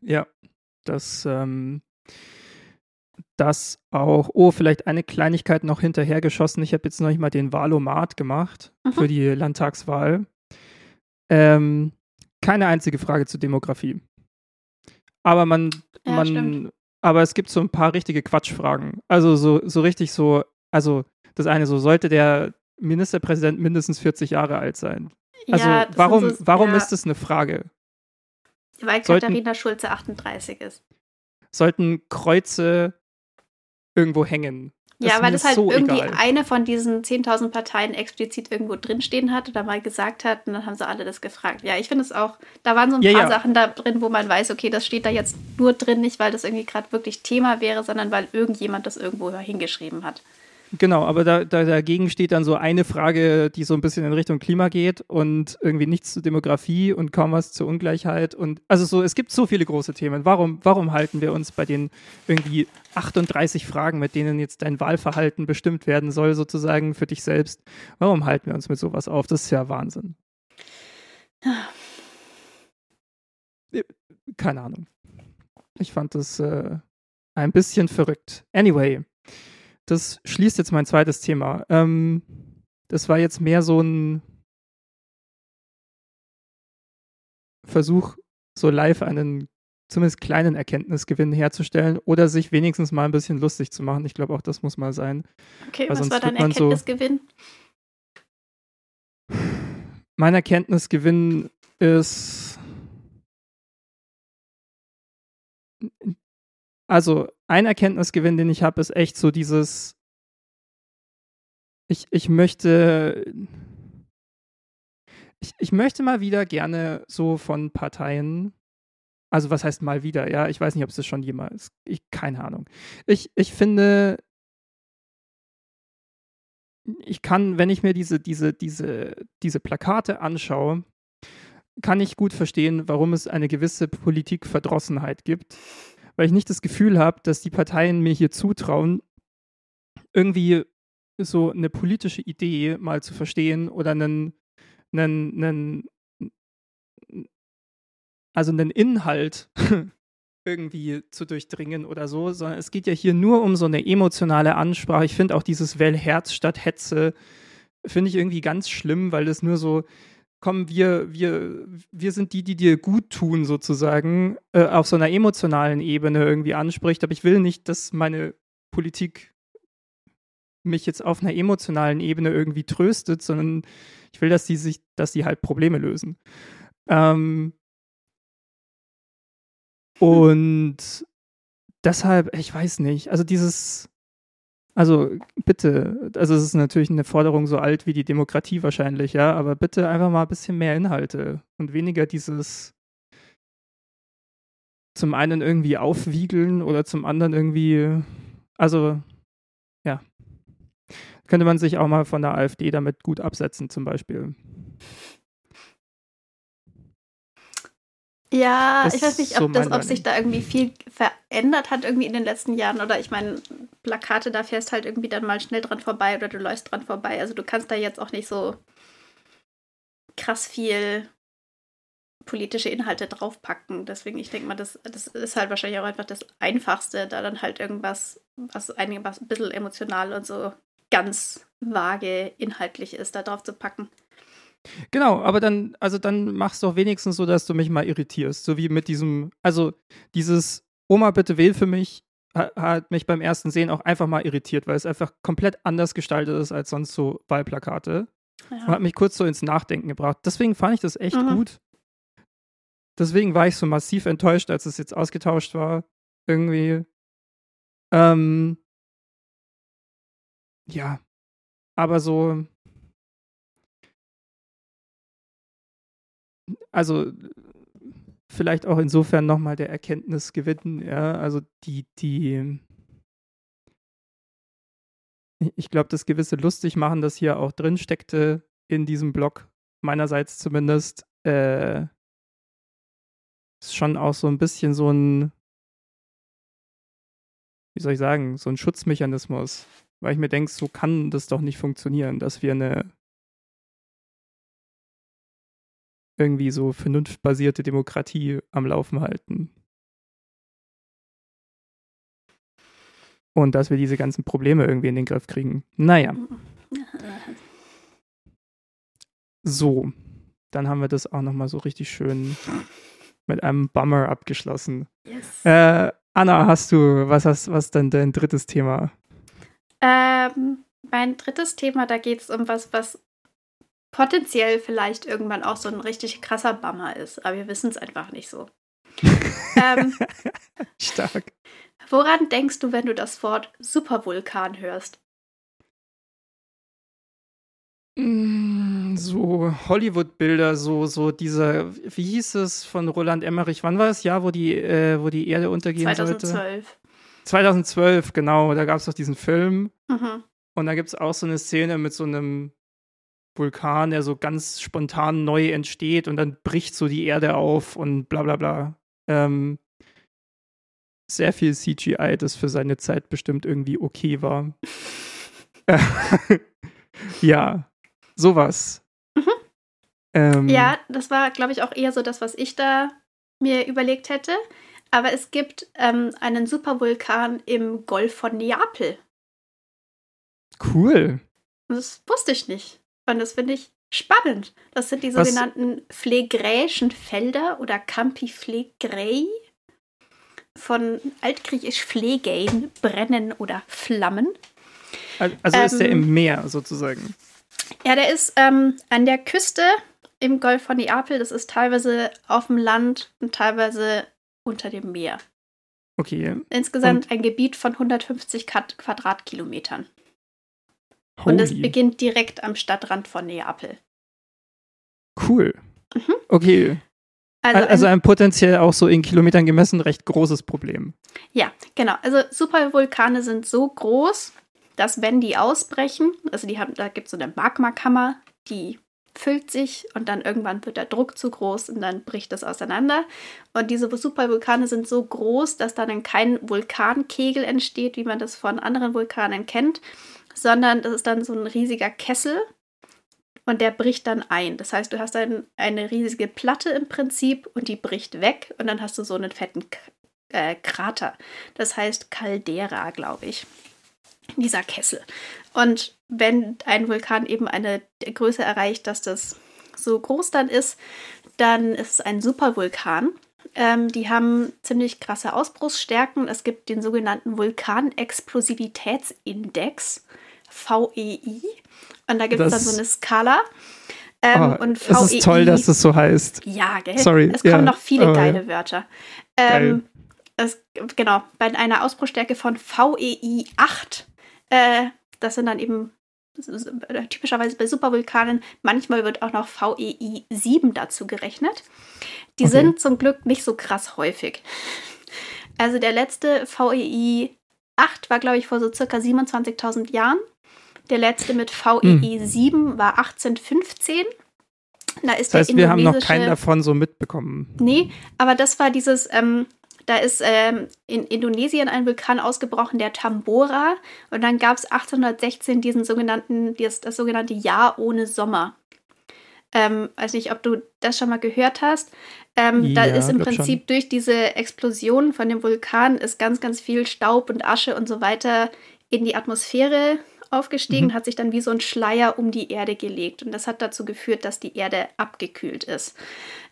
Ja, das, ähm, das auch, oh, vielleicht eine Kleinigkeit noch hinterhergeschossen. Ich habe jetzt noch nicht mal den Wahlomat gemacht Mhm. für die Landtagswahl. Ähm, keine einzige Frage zur Demografie. Aber man, Ja, man, stimmt. aber es gibt so ein paar richtige Quatschfragen. Also so, so richtig so, also das eine so, sollte der Ministerpräsident mindestens 40 Jahre alt sein? Also ja, warum, so- warum ja, ist das eine Frage? Weil sollten- Katharina Schulze 38 ist. Sollten Kreuze irgendwo hängen? Ja, weil das halt so irgendwie egal. eine von diesen 10.000 Parteien explizit irgendwo drinstehen hat oder mal gesagt hat und dann haben sie alle das gefragt. Ja, ich finde es auch, da waren so ein Ja, paar ja. Sachen da drin, wo man weiß, okay, das steht da jetzt nur drin, nicht weil das irgendwie gerade wirklich Thema wäre, sondern weil irgendjemand das irgendwo hingeschrieben hat. Genau, aber da, da, dagegen steht dann so eine Frage, die so ein bisschen in Richtung Klima geht und irgendwie nichts zur Demografie und kaum was zur Ungleichheit. Und also so, es gibt so viele große Themen. Warum, warum halten wir uns bei den irgendwie 38 Fragen, mit denen jetzt dein Wahlverhalten bestimmt werden soll, sozusagen für dich selbst? Warum halten wir uns mit sowas auf? Das ist ja Wahnsinn. Keine Ahnung. Ich fand das äh, ein bisschen verrückt. Anyway, das schließt jetzt mein zweites Thema. Ähm, das war jetzt mehr so ein Versuch, so live einen zumindest kleinen Erkenntnisgewinn herzustellen oder sich wenigstens mal ein bisschen lustig zu machen. Ich glaube, auch das muss mal sein. Okay, was war dein man so- Erkenntnisgewinn? Mein Erkenntnisgewinn ist. Also, ein Erkenntnisgewinn, den ich habe, ist echt so dieses. Ich, ich möchte. Ich, ich möchte mal wieder gerne so von Parteien. Also, was heißt mal wieder? Ja, ich weiß nicht, ob es das schon jemals. Ich, keine Ahnung. Ich, ich finde, ich kann, wenn ich mir diese, diese, diese, diese Plakate anschaue, kann ich gut verstehen, warum es eine gewisse Politikverdrossenheit gibt, weil ich nicht das Gefühl habe, dass die Parteien mir hier zutrauen, irgendwie so eine politische Idee mal zu verstehen oder einen, einen, einen also einen Inhalt irgendwie zu durchdringen oder so, sondern es geht ja hier nur um so eine emotionale Ansprache. Ich finde auch dieses Well Herz statt Hetze finde ich irgendwie ganz schlimm, weil das nur so, komm, wir, wir, wir sind die, die dir gut tun, sozusagen, äh, auf so einer emotionalen Ebene irgendwie anspricht. Aber ich will nicht, dass meine Politik mich jetzt auf einer emotionalen Ebene irgendwie tröstet, sondern ich will, dass die sich, dass die halt Probleme lösen. Ähm, und deshalb, ich weiß nicht, also dieses, also bitte, also es ist natürlich eine Forderung so alt wie die Demokratie wahrscheinlich, ja, aber bitte einfach mal ein bisschen mehr Inhalte und weniger dieses zum einen irgendwie aufwiegeln oder zum anderen irgendwie, also ja, könnte man sich auch mal von der AfD damit gut absetzen zum Beispiel. Ja, das ich weiß nicht, ob, so das, ob sich da irgendwie viel verändert hat irgendwie in den letzten Jahren oder ich meine, Plakate, da fährst halt irgendwie dann mal schnell dran vorbei oder du läufst dran vorbei. Also du kannst da jetzt auch nicht so krass viel politische Inhalte draufpacken. Deswegen, ich denke mal, das, das ist halt wahrscheinlich auch einfach das Einfachste, da dann halt irgendwas, was einiges ein bisschen emotional und so ganz vage inhaltlich ist, da drauf zu packen. Genau, aber dann, also dann machst du doch wenigstens so, dass du mich mal irritierst. So wie mit diesem, also dieses Oma, bitte wähl für mich, hat mich beim ersten Sehen auch einfach mal irritiert, weil es einfach komplett anders gestaltet ist als sonst so Wahlplakate. Ja. Und hat mich kurz so ins Nachdenken gebracht. Deswegen fand ich das echt mhm. gut. Deswegen war ich so massiv enttäuscht, als es jetzt ausgetauscht war. Irgendwie. Ähm, ja. Aber so, also vielleicht auch insofern nochmal der Erkenntnis gewinnen, ja, also die, die, ich glaube, das gewisse lustig machen, das hier auch drin steckte in diesem Blog, meinerseits zumindest, äh, ist schon auch so ein bisschen so ein, wie soll ich sagen, so ein Schutzmechanismus, weil ich mir denke, so kann das doch nicht funktionieren, dass wir eine irgendwie so vernunftbasierte Demokratie am Laufen halten. Und dass wir diese ganzen Probleme irgendwie in den Griff kriegen. Naja. So, dann haben wir das auch nochmal so richtig schön mit einem Bummer abgeschlossen. Yes. Äh, Anna, hast du, was hast, was denn dein drittes Thema? Ähm, mein drittes Thema, da geht es um was, was potenziell vielleicht irgendwann auch so ein richtig krasser Bummer ist, aber wir wissen es einfach nicht so. ähm, Stark. Woran denkst du, wenn du das Wort Supervulkan hörst? Mm, so Hollywood-Bilder, so, so dieser, wie hieß es von Roland Emmerich? Wann war es? Ja, wo die, äh, wo die Erde untergehen 2012. sollte? 2012. 2012, genau. Da gab es doch diesen Film. Mhm. Und da gibt es auch so eine Szene mit so einem Vulkan, der so ganz spontan neu entsteht und dann bricht so die Erde auf und bla bla bla. Ähm, sehr viel CGI, das für seine Zeit bestimmt irgendwie okay war. ja, sowas. Mhm. Ähm, ja, das war, glaube ich, auch eher so das, was ich da mir überlegt hätte. Aber es gibt ähm, einen Supervulkan im Golf von Neapel. Cool. Das wusste ich nicht. Und das finde ich spannend. Das sind die sogenannten phlegräischen Felder oder Campi Phlegrei. Von altgriechisch phlegein, brennen oder flammen. Also ähm, ist der im Meer sozusagen? Ja, der ist ähm, an der Küste im Golf von Neapel. Das ist teilweise auf dem Land und teilweise unter dem Meer. Okay. Insgesamt und? ein Gebiet von 150 Quadratkilometern. Holy. Und es beginnt direkt am Stadtrand von Neapel. Cool. Mhm. Okay. Also, also ein, ein, potenziell auch so in Kilometern gemessen recht großes Problem. Ja, genau. Also Supervulkane sind so groß, dass wenn die ausbrechen, also die haben, da gibt es so eine Magmakammer, die füllt sich und dann irgendwann wird der Druck zu groß und dann bricht das auseinander. Und diese Supervulkane sind so groß, dass dann kein Vulkankegel entsteht, wie man das von anderen Vulkanen kennt, sondern das ist dann so ein riesiger Kessel und der bricht dann ein. Das heißt, du hast ein, eine riesige Platte im Prinzip und die bricht weg und dann hast du so einen fetten äh, Krater. Das heißt Caldera, glaube ich. Dieser Kessel. Und wenn ein Vulkan eben eine Größe erreicht, dass das so groß dann ist, dann ist es ein Supervulkan. Ähm, die haben ziemlich krasse Ausbruchsstärken. Es gibt den sogenannten Vulkanexplosivitätsindex, VEI. Und da gibt es dann so eine Skala. Ähm, oh, und VEI, es ist toll, dass das so heißt. Ja, gell? Sorry. Es kommen ja. noch viele oh, geile ja. Wörter. Ähm, es, genau, bei einer Ausbruchstärke von VEI 8, äh, das sind dann eben typischerweise bei Supervulkanen, manchmal wird auch noch VEI 7 dazu gerechnet. Die okay. sind zum Glück nicht so krass häufig. Also der letzte VEI 8 war, glaube ich, vor so circa 27.000 Jahren. Der letzte mit VEI hm. 7 war 1815. Da ist das heißt, wir haben noch keinen davon so mitbekommen. Nee, aber das war dieses, ähm, da ist ähm, in Indonesien ein Vulkan ausgebrochen, der Tambora. Und dann gab es 1816 diesen sogenannten, das, das sogenannte Jahr ohne Sommer. Ähm, weiß nicht, ob du das schon mal gehört hast. Ähm, ja, da ist im Prinzip schon. durch diese Explosion von dem Vulkan ist ganz, ganz viel Staub und Asche und so weiter in die Atmosphäre aufgestiegen, mhm. hat sich dann wie so ein Schleier um die Erde gelegt. Und das hat dazu geführt, dass die Erde abgekühlt ist.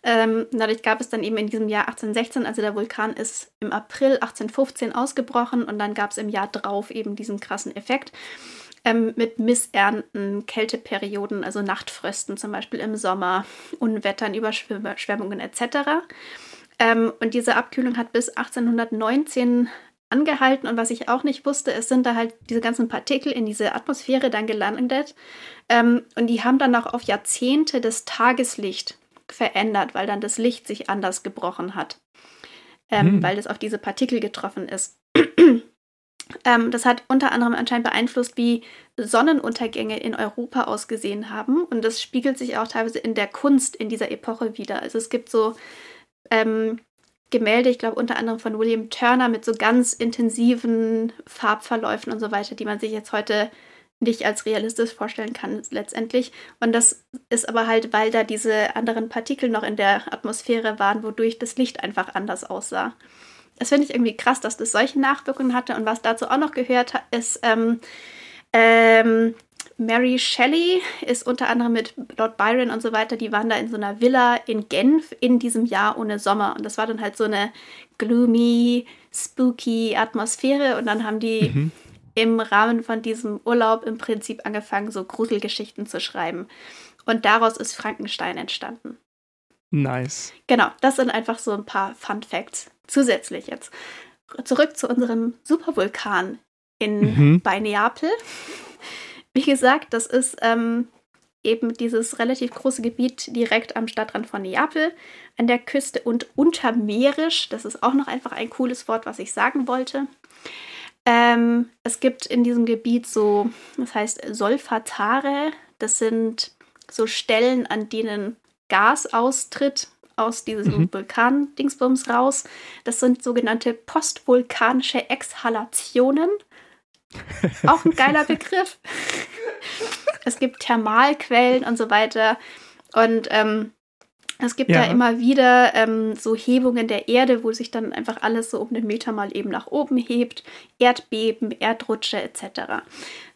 Ähm, dadurch gab es dann eben in diesem Jahr 1816, also der Vulkan ist im April 1815 ausgebrochen und dann gab es im Jahr drauf eben diesen krassen Effekt. Ähm, mit Missernten, Kälteperioden, also Nachtfrösten zum Beispiel im Sommer, Unwettern, Überschwemmungen etc. Ähm, und diese Abkühlung hat bis 1819 angehalten und was ich auch nicht wusste, es sind da halt diese ganzen Partikel in diese Atmosphäre dann gelandet ähm, und die haben dann auch auf Jahrzehnte das Tageslicht verändert, weil dann das Licht sich anders gebrochen hat, ähm, hm. weil es auf diese Partikel getroffen ist. ähm, das hat unter anderem anscheinend beeinflusst, wie Sonnenuntergänge in Europa ausgesehen haben und das spiegelt sich auch teilweise in der Kunst in dieser Epoche wieder. Also es gibt so ähm, Gemälde, ich glaube unter anderem von William Turner mit so ganz intensiven Farbverläufen und so weiter, die man sich jetzt heute nicht als realistisch vorstellen kann letztendlich. Und das ist aber halt, weil da diese anderen Partikel noch in der Atmosphäre waren, wodurch das Licht einfach anders aussah. Das finde ich irgendwie krass, dass das solche Nachwirkungen hatte. Und was dazu auch noch gehört, ist ähm, ähm, Mary Shelley ist unter anderem mit Lord Byron und so weiter, die waren da in so einer Villa in Genf in diesem Jahr ohne Sommer. Und das war dann halt so eine gloomy, spooky Atmosphäre. Und dann haben die mhm. im Rahmen von diesem Urlaub im Prinzip angefangen, so Gruselgeschichten zu schreiben. Und daraus ist Frankenstein entstanden. Nice. Genau, das sind einfach so ein paar Fun Facts. Zusätzlich jetzt. Zurück zu unserem Supervulkan in mhm. bei Neapel. Wie gesagt, das ist ähm, eben dieses relativ große Gebiet direkt am Stadtrand von Neapel, an der Küste und untermeerisch. Das ist auch noch einfach ein cooles Wort, was ich sagen wollte. Ähm, es gibt in diesem Gebiet so, das heißt Solfatare. Das sind so Stellen, an denen Gas austritt aus diesem mhm. Vulkan-Dingsbums raus. Das sind sogenannte postvulkanische Exhalationen. Auch ein geiler Begriff. es gibt Thermalquellen und so weiter. Und ähm, es gibt ja. da immer wieder ähm, so Hebungen der Erde, wo sich dann einfach alles so um einen Meter mal eben nach oben hebt. Erdbeben, Erdrutsche etc.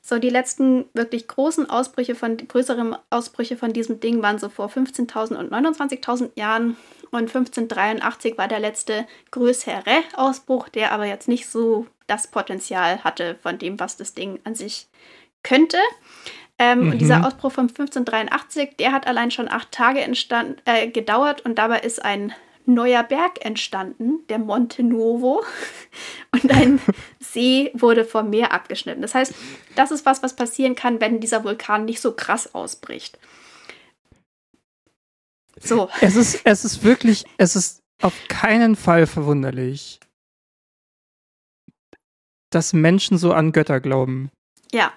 So, die letzten wirklich großen Ausbrüche von, größeren Ausbrüche von diesem Ding waren so vor 15.000 und 29.000 Jahren. Und 1583 war der letzte größere Ausbruch, der aber jetzt nicht so das Potenzial hatte von dem, was das Ding an sich könnte. Ähm, mhm. Und dieser Ausbruch von 1583, der hat allein schon acht Tage entstand, äh, gedauert und dabei ist ein neuer Berg entstanden, der Monte Nuovo. Und ein See wurde vom Meer abgeschnitten. Das heißt, das ist was, was passieren kann, wenn dieser Vulkan nicht so krass ausbricht. So. Es ist, es ist wirklich, es ist auf keinen Fall verwunderlich, dass Menschen so an Götter glauben. Ja.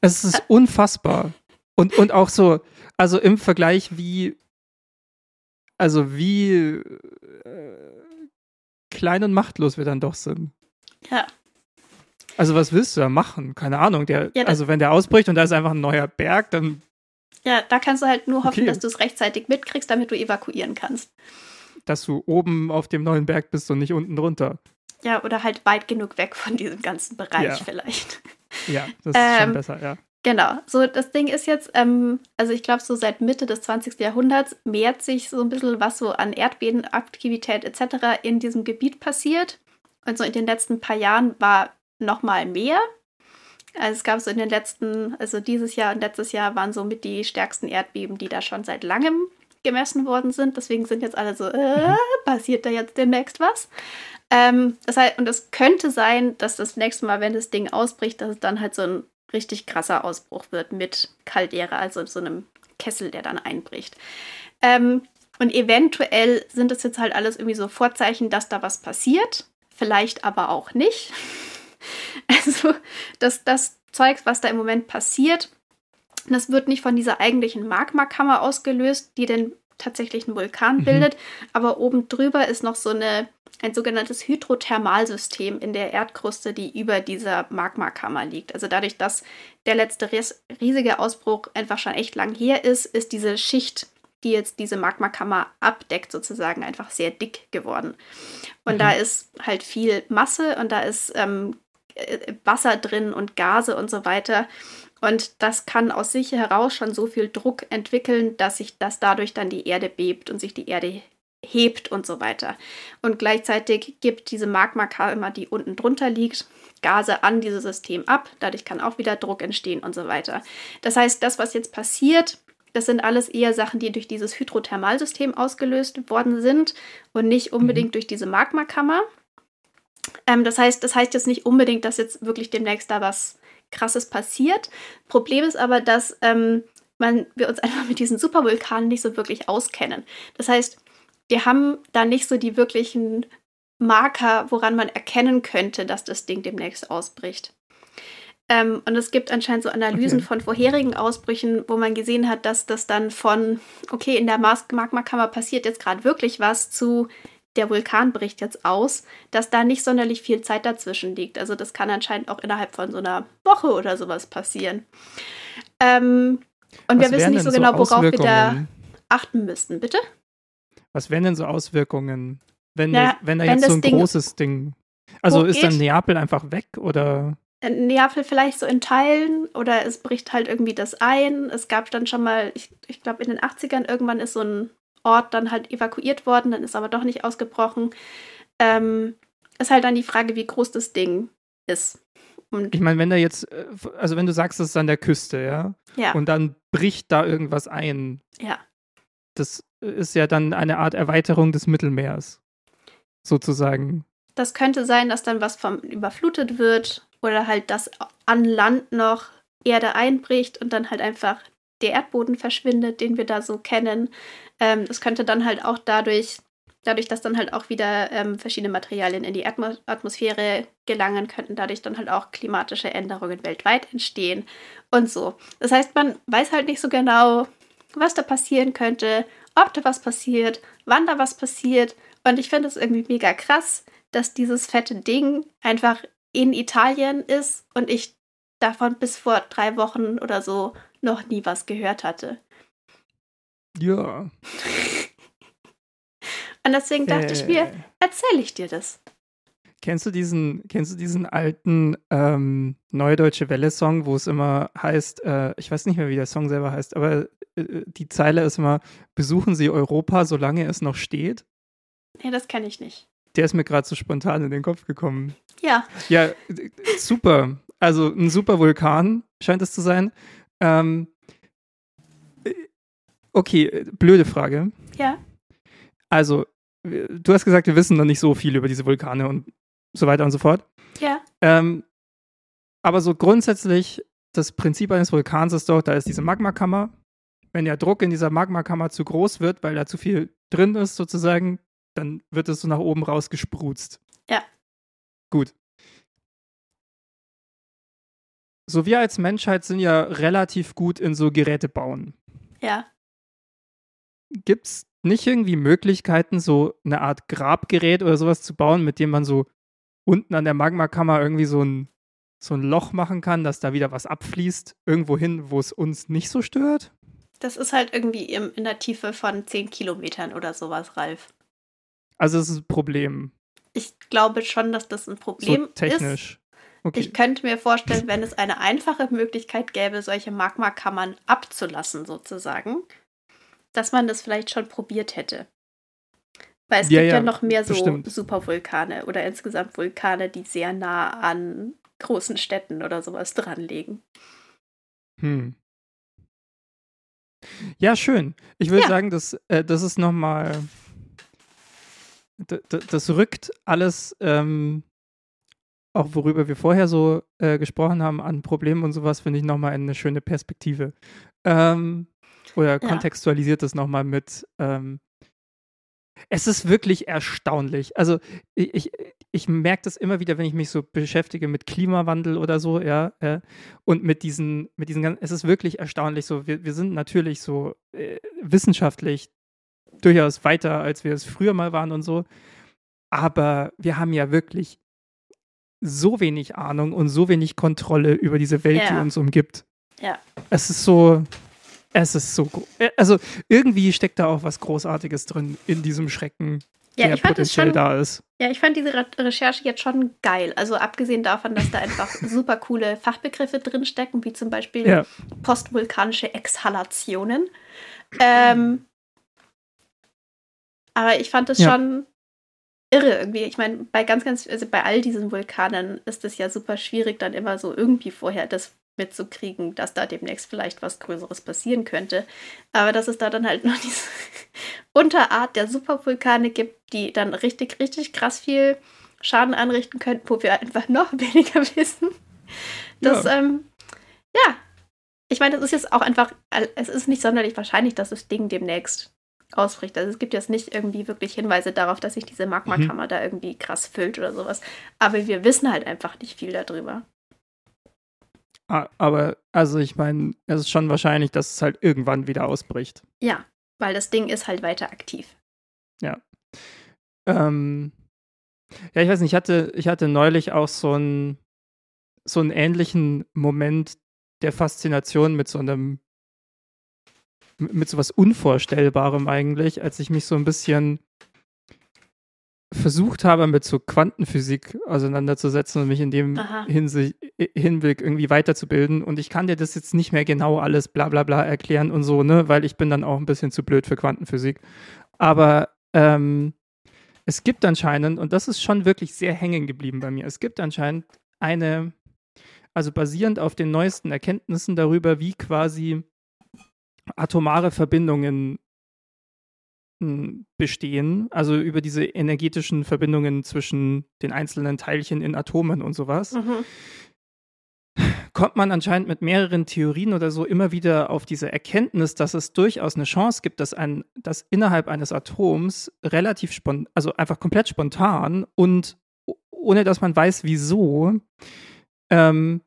Es ist unfassbar. Und, und auch so, also im Vergleich wie, also wie äh, klein und machtlos wir dann doch sind. Ja. Also was willst du da machen? Keine Ahnung. Der, Ja, also wenn der ausbricht und da ist einfach ein neuer Berg, dann Ja, da kannst du halt nur hoffen, Okay. dass du es rechtzeitig mitkriegst, damit du evakuieren kannst. dass du oben auf dem neuen Berg bist und nicht unten drunter. Ja, oder halt weit genug weg von diesem ganzen Bereich Ja. vielleicht. Ja, das ist schon Ähm, besser, ja. Genau, so das Ding ist jetzt, ähm, also ich glaube, so seit Mitte des 20. Jahrhunderts mehrt sich so ein bisschen, was so an Erdbebenaktivität etc. in diesem Gebiet passiert. Und so in den letzten paar Jahren war noch mal mehr. Also es gab so in den letzten, also dieses Jahr und letztes Jahr waren somit die stärksten Erdbeben, die da schon seit langem gemessen worden sind. Deswegen sind jetzt alle so, äh, passiert da jetzt demnächst was? Ähm, das heißt, und es könnte sein, dass das nächste Mal, wenn das Ding ausbricht, dass es dann halt so ein richtig krasser Ausbruch wird mit Caldera, also so einem Kessel, der dann einbricht. Ähm, und eventuell sind das jetzt halt alles irgendwie so Vorzeichen, dass da was passiert. Vielleicht aber auch nicht. Also, das, das Zeug, was da im Moment passiert, das wird nicht von dieser eigentlichen Magmakammer ausgelöst, die den tatsächlichen Vulkan Mhm. bildet, aber oben drüber ist noch so eine, ein sogenanntes Hydrothermalsystem in der Erdkruste, die über dieser Magmakammer liegt. Also dadurch, dass der letzte ries riesige Ausbruch einfach schon echt lang her ist, ist diese Schicht, die jetzt diese Magmakammer abdeckt, sozusagen einfach sehr dick geworden. Und Mhm. da ist halt viel Masse und da ist ähm, äh, Wasser drin und Gase und so weiter. Und das kann aus sich heraus schon so viel Druck entwickeln, dass sich das dadurch dann die Erde bebt und sich die Erde hebt und so weiter. Und gleichzeitig gibt diese Magmakammer, die unten drunter liegt, Gase an dieses System ab. Dadurch kann auch wieder Druck entstehen und so weiter. Das heißt, das, was jetzt passiert, das sind alles eher Sachen, die durch dieses Hydrothermalsystem ausgelöst worden sind und nicht unbedingt durch diese Magmakammer. Ähm, das heißt, das heißt jetzt nicht unbedingt, dass jetzt wirklich demnächst da was Krasses passiert. Problem ist aber, dass ähm, man, wir uns einfach mit diesen Supervulkanen nicht so wirklich auskennen. Das heißt, wir haben da nicht so die wirklichen Marker, woran man erkennen könnte, dass das Ding demnächst ausbricht. Ähm, und es gibt anscheinend so Analysen Okay. von vorherigen Ausbrüchen, wo man gesehen hat, dass das dann von, okay, in der Mas- Magmakammer passiert jetzt gerade wirklich was, zu der Vulkan bricht jetzt aus, dass da nicht sonderlich viel Zeit dazwischen liegt. Also das kann anscheinend auch innerhalb von so einer Woche oder sowas passieren. Ähm, und Was wir wissen nicht so genau, worauf wir da achten müssten. Bitte? Was wären denn so Auswirkungen, wenn, Ja, das, wenn da wenn jetzt so ein Ding großes Ding. Also ist dann. Neapel einfach weg oder? Äh, Neapel vielleicht so in Teilen oder es bricht halt irgendwie das ein. Es gab dann schon mal, ich, ich glaube in den 80ern irgendwann ist so ein Ort dann halt evakuiert worden, dann ist aber doch nicht ausgebrochen. Ähm, ist halt dann die Frage, wie groß das Ding ist. Und Ich meine, wenn da jetzt, äh, also wenn du sagst, das ist an der Küste, ja, ja, und dann bricht da irgendwas ein, ja, das ist ja dann eine Art Erweiterung des Mittelmeers, sozusagen. das könnte sein, dass dann was vom überflutet wird oder halt, dass an Land noch Erde einbricht und dann halt einfach der Erdboden verschwindet, den wir da so kennen. Ähm, das könnte dann halt auch dadurch, dadurch, dass dann halt auch wieder ähm, verschiedene Materialien in die Atmo Atmosphäre gelangen, könnten dadurch dann halt auch klimatische Änderungen weltweit entstehen und so. Das heißt, man weiß halt nicht so genau, was da passieren könnte, ob da was passiert, wann da was passiert. Und ich finde es irgendwie mega krass, dass dieses fette Ding einfach in Italien ist und ich davon bis vor drei Wochen oder so noch nie was gehört hatte. Ja. Und deswegen dachte ich mir, Äh, erzähle ich dir das. Kennst du diesen, kennst du diesen alten ähm, Neue Deutsche Welle-Song, wo es immer heißt, äh, ich weiß nicht mehr, wie der Song selber heißt, aber äh, die Zeile ist immer, besuchen Sie Europa, solange es noch steht. Nee, das kenne ich nicht. Der ist mir gerade so spontan in den Kopf gekommen. Ja, Ja, äh, super. Also ein super Vulkan scheint es zu sein. Ähm, äh, okay, äh, blöde Frage. ja, Also, wir- du hast gesagt, wir wissen noch nicht so viel über diese Vulkane und so weiter und so fort. ja, Ähm, aber so grundsätzlich, das Prinzip eines Vulkans ist doch, da ist diese Magmakammer. Wenn der Druck in dieser Magmakammer zu groß wird, weil da zu viel drin ist, sozusagen, dann wird es so nach oben raus gesprutzt. Ja. Gut. so wir als Menschheit sind ja relativ gut in so Geräte bauen. Ja. Gibt es nicht irgendwie Möglichkeiten, so eine Art Grabgerät oder sowas zu bauen, mit dem man so unten an der Magmakammer irgendwie so ein, so ein Loch machen kann, dass da wieder was abfließt, irgendwo hin, wo es uns nicht so stört? Das ist halt irgendwie im, in der Tiefe von 10 Kilometern oder sowas, Ralf. Also es ist ein Problem. Ich glaube schon, dass das ein Problem so technisch. ist. Okay. Ich könnte mir vorstellen, wenn es eine einfache Möglichkeit gäbe, solche Magmakammern abzulassen, sozusagen, dass man das vielleicht schon probiert hätte. Weil es Ja, gibt ja, ja, noch mehr so bestimmt. Supervulkane oder insgesamt Vulkane, die sehr nah an großen Städten oder sowas dranlegen. Hm. Ja, schön. Ich würde Ja. sagen, das, äh, das ist nochmal. Das rückt alles, ähm, auch worüber wir vorher so äh, gesprochen haben, an Problemen und sowas, finde ich nochmal eine schöne Perspektive. Ähm, oder kontextualisiert das nochmal mit. Ähm, es ist wirklich erstaunlich. Also ich, ich, ich merke das immer wieder, wenn ich mich so beschäftige mit Klimawandel oder so, ja, äh, und mit diesen, mit diesen ganzen, es ist wirklich erstaunlich so, wir, wir sind natürlich so äh, wissenschaftlich durchaus weiter, als wir es früher mal waren und so, aber wir haben ja wirklich so wenig Ahnung und so wenig Kontrolle über diese Welt, die Ja. uns umgibt. Ja. Es ist so, es ist so, äh, also irgendwie steckt da auch was Großartiges drin in diesem Schrecken, Ja, der ich fand es potenziell schon da ist. Ja, ich fand diese Re Recherche jetzt schon geil. Also abgesehen davon, dass da einfach super coole Fachbegriffe drinstecken, wie zum Beispiel Ja. postvulkanische Exhalationen. Ähm, aber ich fand es Ja. schon irre irgendwie. Ich meine, bei ganz, ganz, also bei all diesen Vulkanen ist es ja super schwierig, dann immer so irgendwie vorher das mitzukriegen, dass da demnächst vielleicht was Größeres passieren könnte. Aber dass es da dann halt noch diese Unterart der Supervulkane gibt, die dann richtig, richtig krass viel Schaden anrichten könnten, wo wir einfach noch weniger wissen. Das, Ja. ähm, ja. Ich meine, das ist jetzt auch einfach, es ist nicht sonderlich wahrscheinlich, dass das Ding demnächst ausbricht. Also es gibt jetzt nicht irgendwie wirklich Hinweise darauf, dass sich diese Magmakammer da irgendwie krass füllt oder sowas. Aber wir wissen halt einfach nicht viel darüber. Aber, also ich meine, es ist schon wahrscheinlich, dass es halt irgendwann wieder ausbricht. Ja, weil das Ding ist halt weiter aktiv. Ähm, ja, ich weiß nicht, ich hatte, ich hatte neulich auch so einen, so einen ähnlichen Moment der Faszination mit so einem, mit so was Unvorstellbarem eigentlich, als ich mich so ein bisschen versucht habe, mit so Quantenphysik auseinanderzusetzen und mich in dem. Hinsicht, Hinblick irgendwie weiterzubilden. Und ich kann dir das jetzt nicht mehr genau alles bla bla bla erklären und so, ne, weil ich bin dann auch ein bisschen zu blöd für Quantenphysik. Aber ähm, es gibt anscheinend, und das ist schon wirklich sehr hängen geblieben bei mir, es gibt anscheinend eine, also basierend auf den neuesten Erkenntnissen darüber, wie quasi atomare Verbindungen m, bestehen, also über diese energetischen Verbindungen zwischen den einzelnen Teilchen in Atomen und sowas, Mhm. kommt man anscheinend mit mehreren Theorien oder so immer wieder auf diese Erkenntnis, dass es durchaus eine Chance gibt, dass ein, dass innerhalb eines Atoms relativ spontan, also einfach komplett spontan und ohne dass man weiß, wieso, ähm,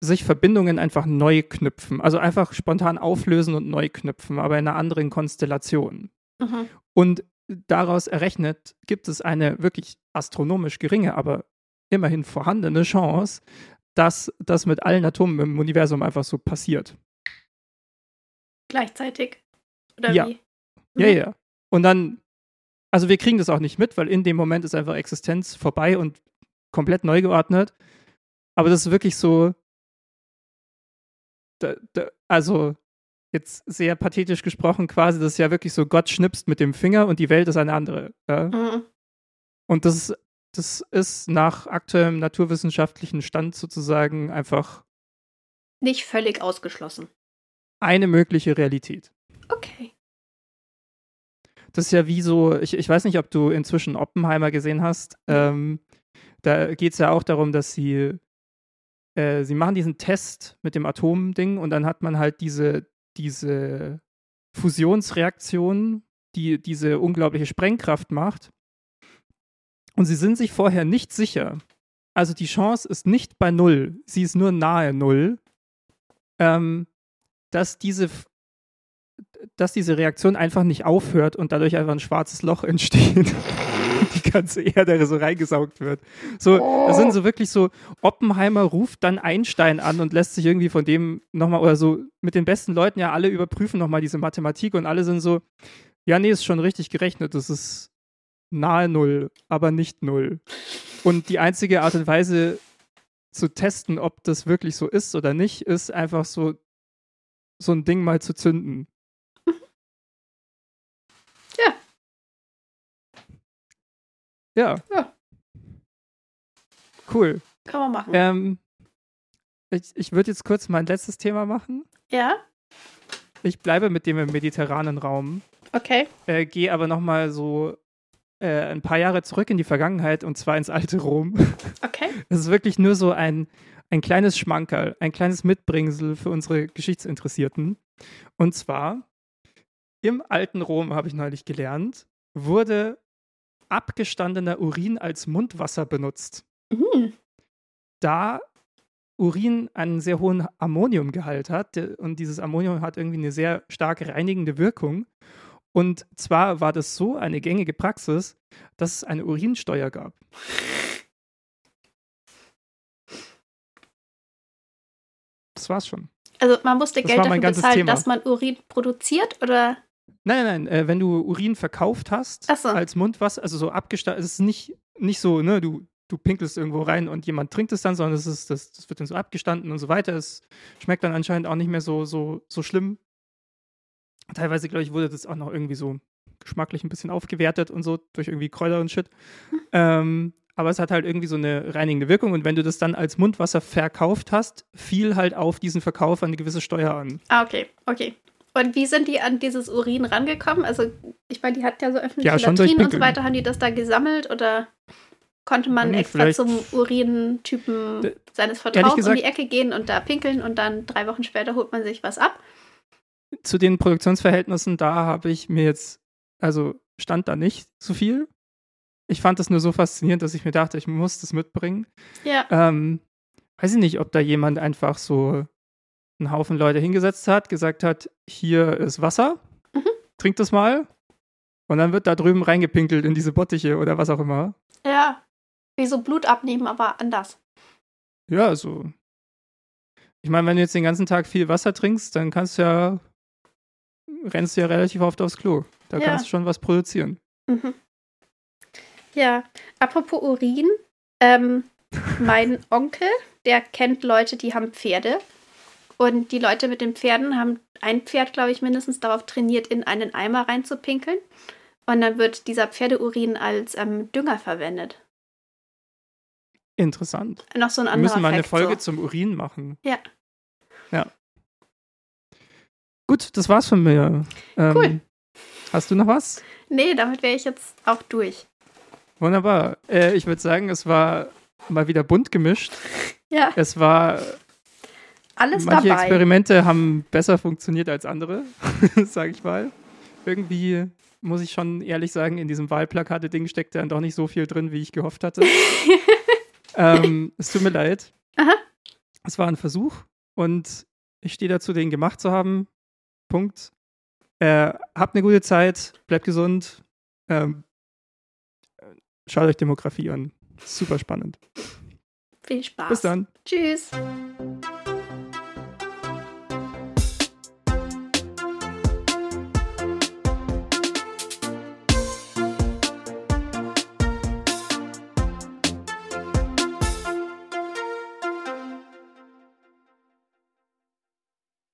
sich Verbindungen einfach neu knüpfen. Also einfach spontan auflösen und neu knüpfen, aber in einer anderen Konstellation. Mhm. Und daraus errechnet gibt es eine wirklich astronomisch geringe, aber immerhin vorhandene Chance, dass das mit allen Atomen im Universum einfach so passiert. Gleichzeitig. Oder Ja. wie? Ja, Mhm. ja. Und dann, also wir kriegen das auch nicht mit, weil in dem Moment ist einfach Existenz vorbei und komplett neu geordnet. Aber das ist wirklich so, da, da, also jetzt sehr pathetisch gesprochen, quasi, das ist ja wirklich so, Gott schnipst mit dem Finger und die Welt ist eine andere. Ja? Mhm. Und das, das ist nach aktuellem naturwissenschaftlichen Stand sozusagen einfach Nicht völlig ausgeschlossen. eine mögliche Realität. Okay. Das ist ja wie so, ich, ich weiß nicht, ob du inzwischen Oppenheimer gesehen hast. Ähm, da geht es ja auch darum, dass sie, äh, sie machen diesen Test mit dem Atomding und dann hat man halt diese, diese Fusionsreaktion, die diese unglaubliche Sprengkraft macht. Und sie sind sich vorher nicht sicher, also die Chance ist nicht bei null, sie ist nur nahe null, ähm, dass diese dass diese Reaktion einfach nicht aufhört und dadurch einfach ein schwarzes Loch entsteht. die ganze Erde so reingesaugt wird. So, das sind so wirklich so, Oppenheimer ruft dann Einstein an und lässt sich irgendwie von dem nochmal, oder so mit den besten Leuten ja alle überprüfen nochmal diese Mathematik und alle sind so, ja, nee, ist schon richtig gerechnet, das ist nahe Null, aber nicht Null. Und die einzige Art und Weise zu testen, ob das wirklich so ist oder nicht, ist einfach so, so ein Ding mal zu zünden. Ja. Ja. Cool. Kann man machen. Ähm, ich ich würde jetzt kurz mein letztes Thema machen. Ja? Ich bleibe mit dem im mediterranen Raum, Okay. äh, gehe aber nochmal so äh, ein paar Jahre zurück in die Vergangenheit und zwar ins alte Rom. Okay. Das ist wirklich nur so ein, ein kleines Schmankerl, ein kleines Mitbringsel für unsere Geschichtsinteressierten. Und zwar, im alten Rom, habe ich neulich gelernt, wurde abgestandener Urin als Mundwasser benutzt. Mhm. Da Urin einen sehr hohen Ammoniumgehalt hat und dieses Ammonium hat irgendwie eine sehr stark reinigende Wirkung. Und zwar war das so eine gängige Praxis, dass es eine Urinsteuer gab. Das war's schon. Also man musste Das Geld dafür bezahlen, Thema. dass man Urin produziert oder Nein, nein, nein. Äh, wenn du Urin verkauft hast so. als Mundwasser, also so abgestattet, es ist nicht, nicht so, ne, du, du pinkelst irgendwo rein und jemand trinkt es dann, sondern es ist, das, das wird dann so abgestanden und so weiter. Es schmeckt dann anscheinend auch nicht mehr so, so, so schlimm. Teilweise, glaube ich, wurde das auch noch irgendwie so geschmacklich ein bisschen aufgewertet und so durch irgendwie Kräuter und Shit. Ähm, aber es hat halt irgendwie so eine reinigende Wirkung und wenn du das dann als Mundwasser verkauft hast, fiel halt auf diesen Verkauf eine gewisse Steuer an. Ah, okay, okay. Und wie sind die an dieses Urin rangekommen? Also, ich meine, die hatten ja so öffentliche Ja, Latrinen und so weiter. Haben die das da gesammelt oder konnte man extra zum Urintypen seines Vertrauens um gesagt- die Ecke gehen und da pinkeln und dann drei Wochen später holt man sich was ab? zu den Produktionsverhältnissen, da habe ich mir jetzt, also stand da nicht so viel. Ich fand das nur so faszinierend, dass ich mir dachte, ich muss das mitbringen. Ja. Ähm, weiß ich nicht, ob da jemand einfach so einen Haufen Leute hingesetzt hat, gesagt hat, hier ist Wasser, Mhm. trink das mal. Und dann wird da drüben reingepinkelt in diese Bottiche oder was auch immer. Ja. Wie so Blut abnehmen, aber anders. Ja, also. Ich meine, wenn du jetzt den ganzen Tag viel Wasser trinkst, dann kannst du ja, rennst du ja relativ oft aufs Klo. Da Ja. kannst du schon was produzieren. Mhm. Ja, apropos Urin, ähm, mein Onkel, der kennt Leute, die haben Pferde. Und die Leute mit den Pferden haben ein Pferd, glaube ich, mindestens darauf trainiert, in einen Eimer reinzupinkeln. Und dann wird dieser Pferdeurin als ähm, Dünger verwendet. Interessant. Noch so ein Wir anderer müssen mal eine Fact, Folge so. zum Urin machen. Ja. Ja. Gut, das war's von mir. Ähm, Cool. Hast du noch was? Nee, damit wäre ich jetzt auch durch. Wunderbar. Äh, ich würde sagen, es war mal wieder bunt gemischt. Ja, Es war, alles manche dabei. Experimente haben besser funktioniert als andere, sage ich mal. Irgendwie muss ich schon ehrlich sagen, in diesem Wahlplakate-Ding steckt dann doch nicht so viel drin, wie ich gehofft hatte. ähm, es tut mir leid. Aha. Es war ein Versuch und ich stehe dazu, den gemacht zu haben. Punkt. Äh, habt eine gute Zeit, bleibt gesund. Ähm, schaut euch Demografie an. Super spannend. Viel Spaß. Bis dann. Tschüss.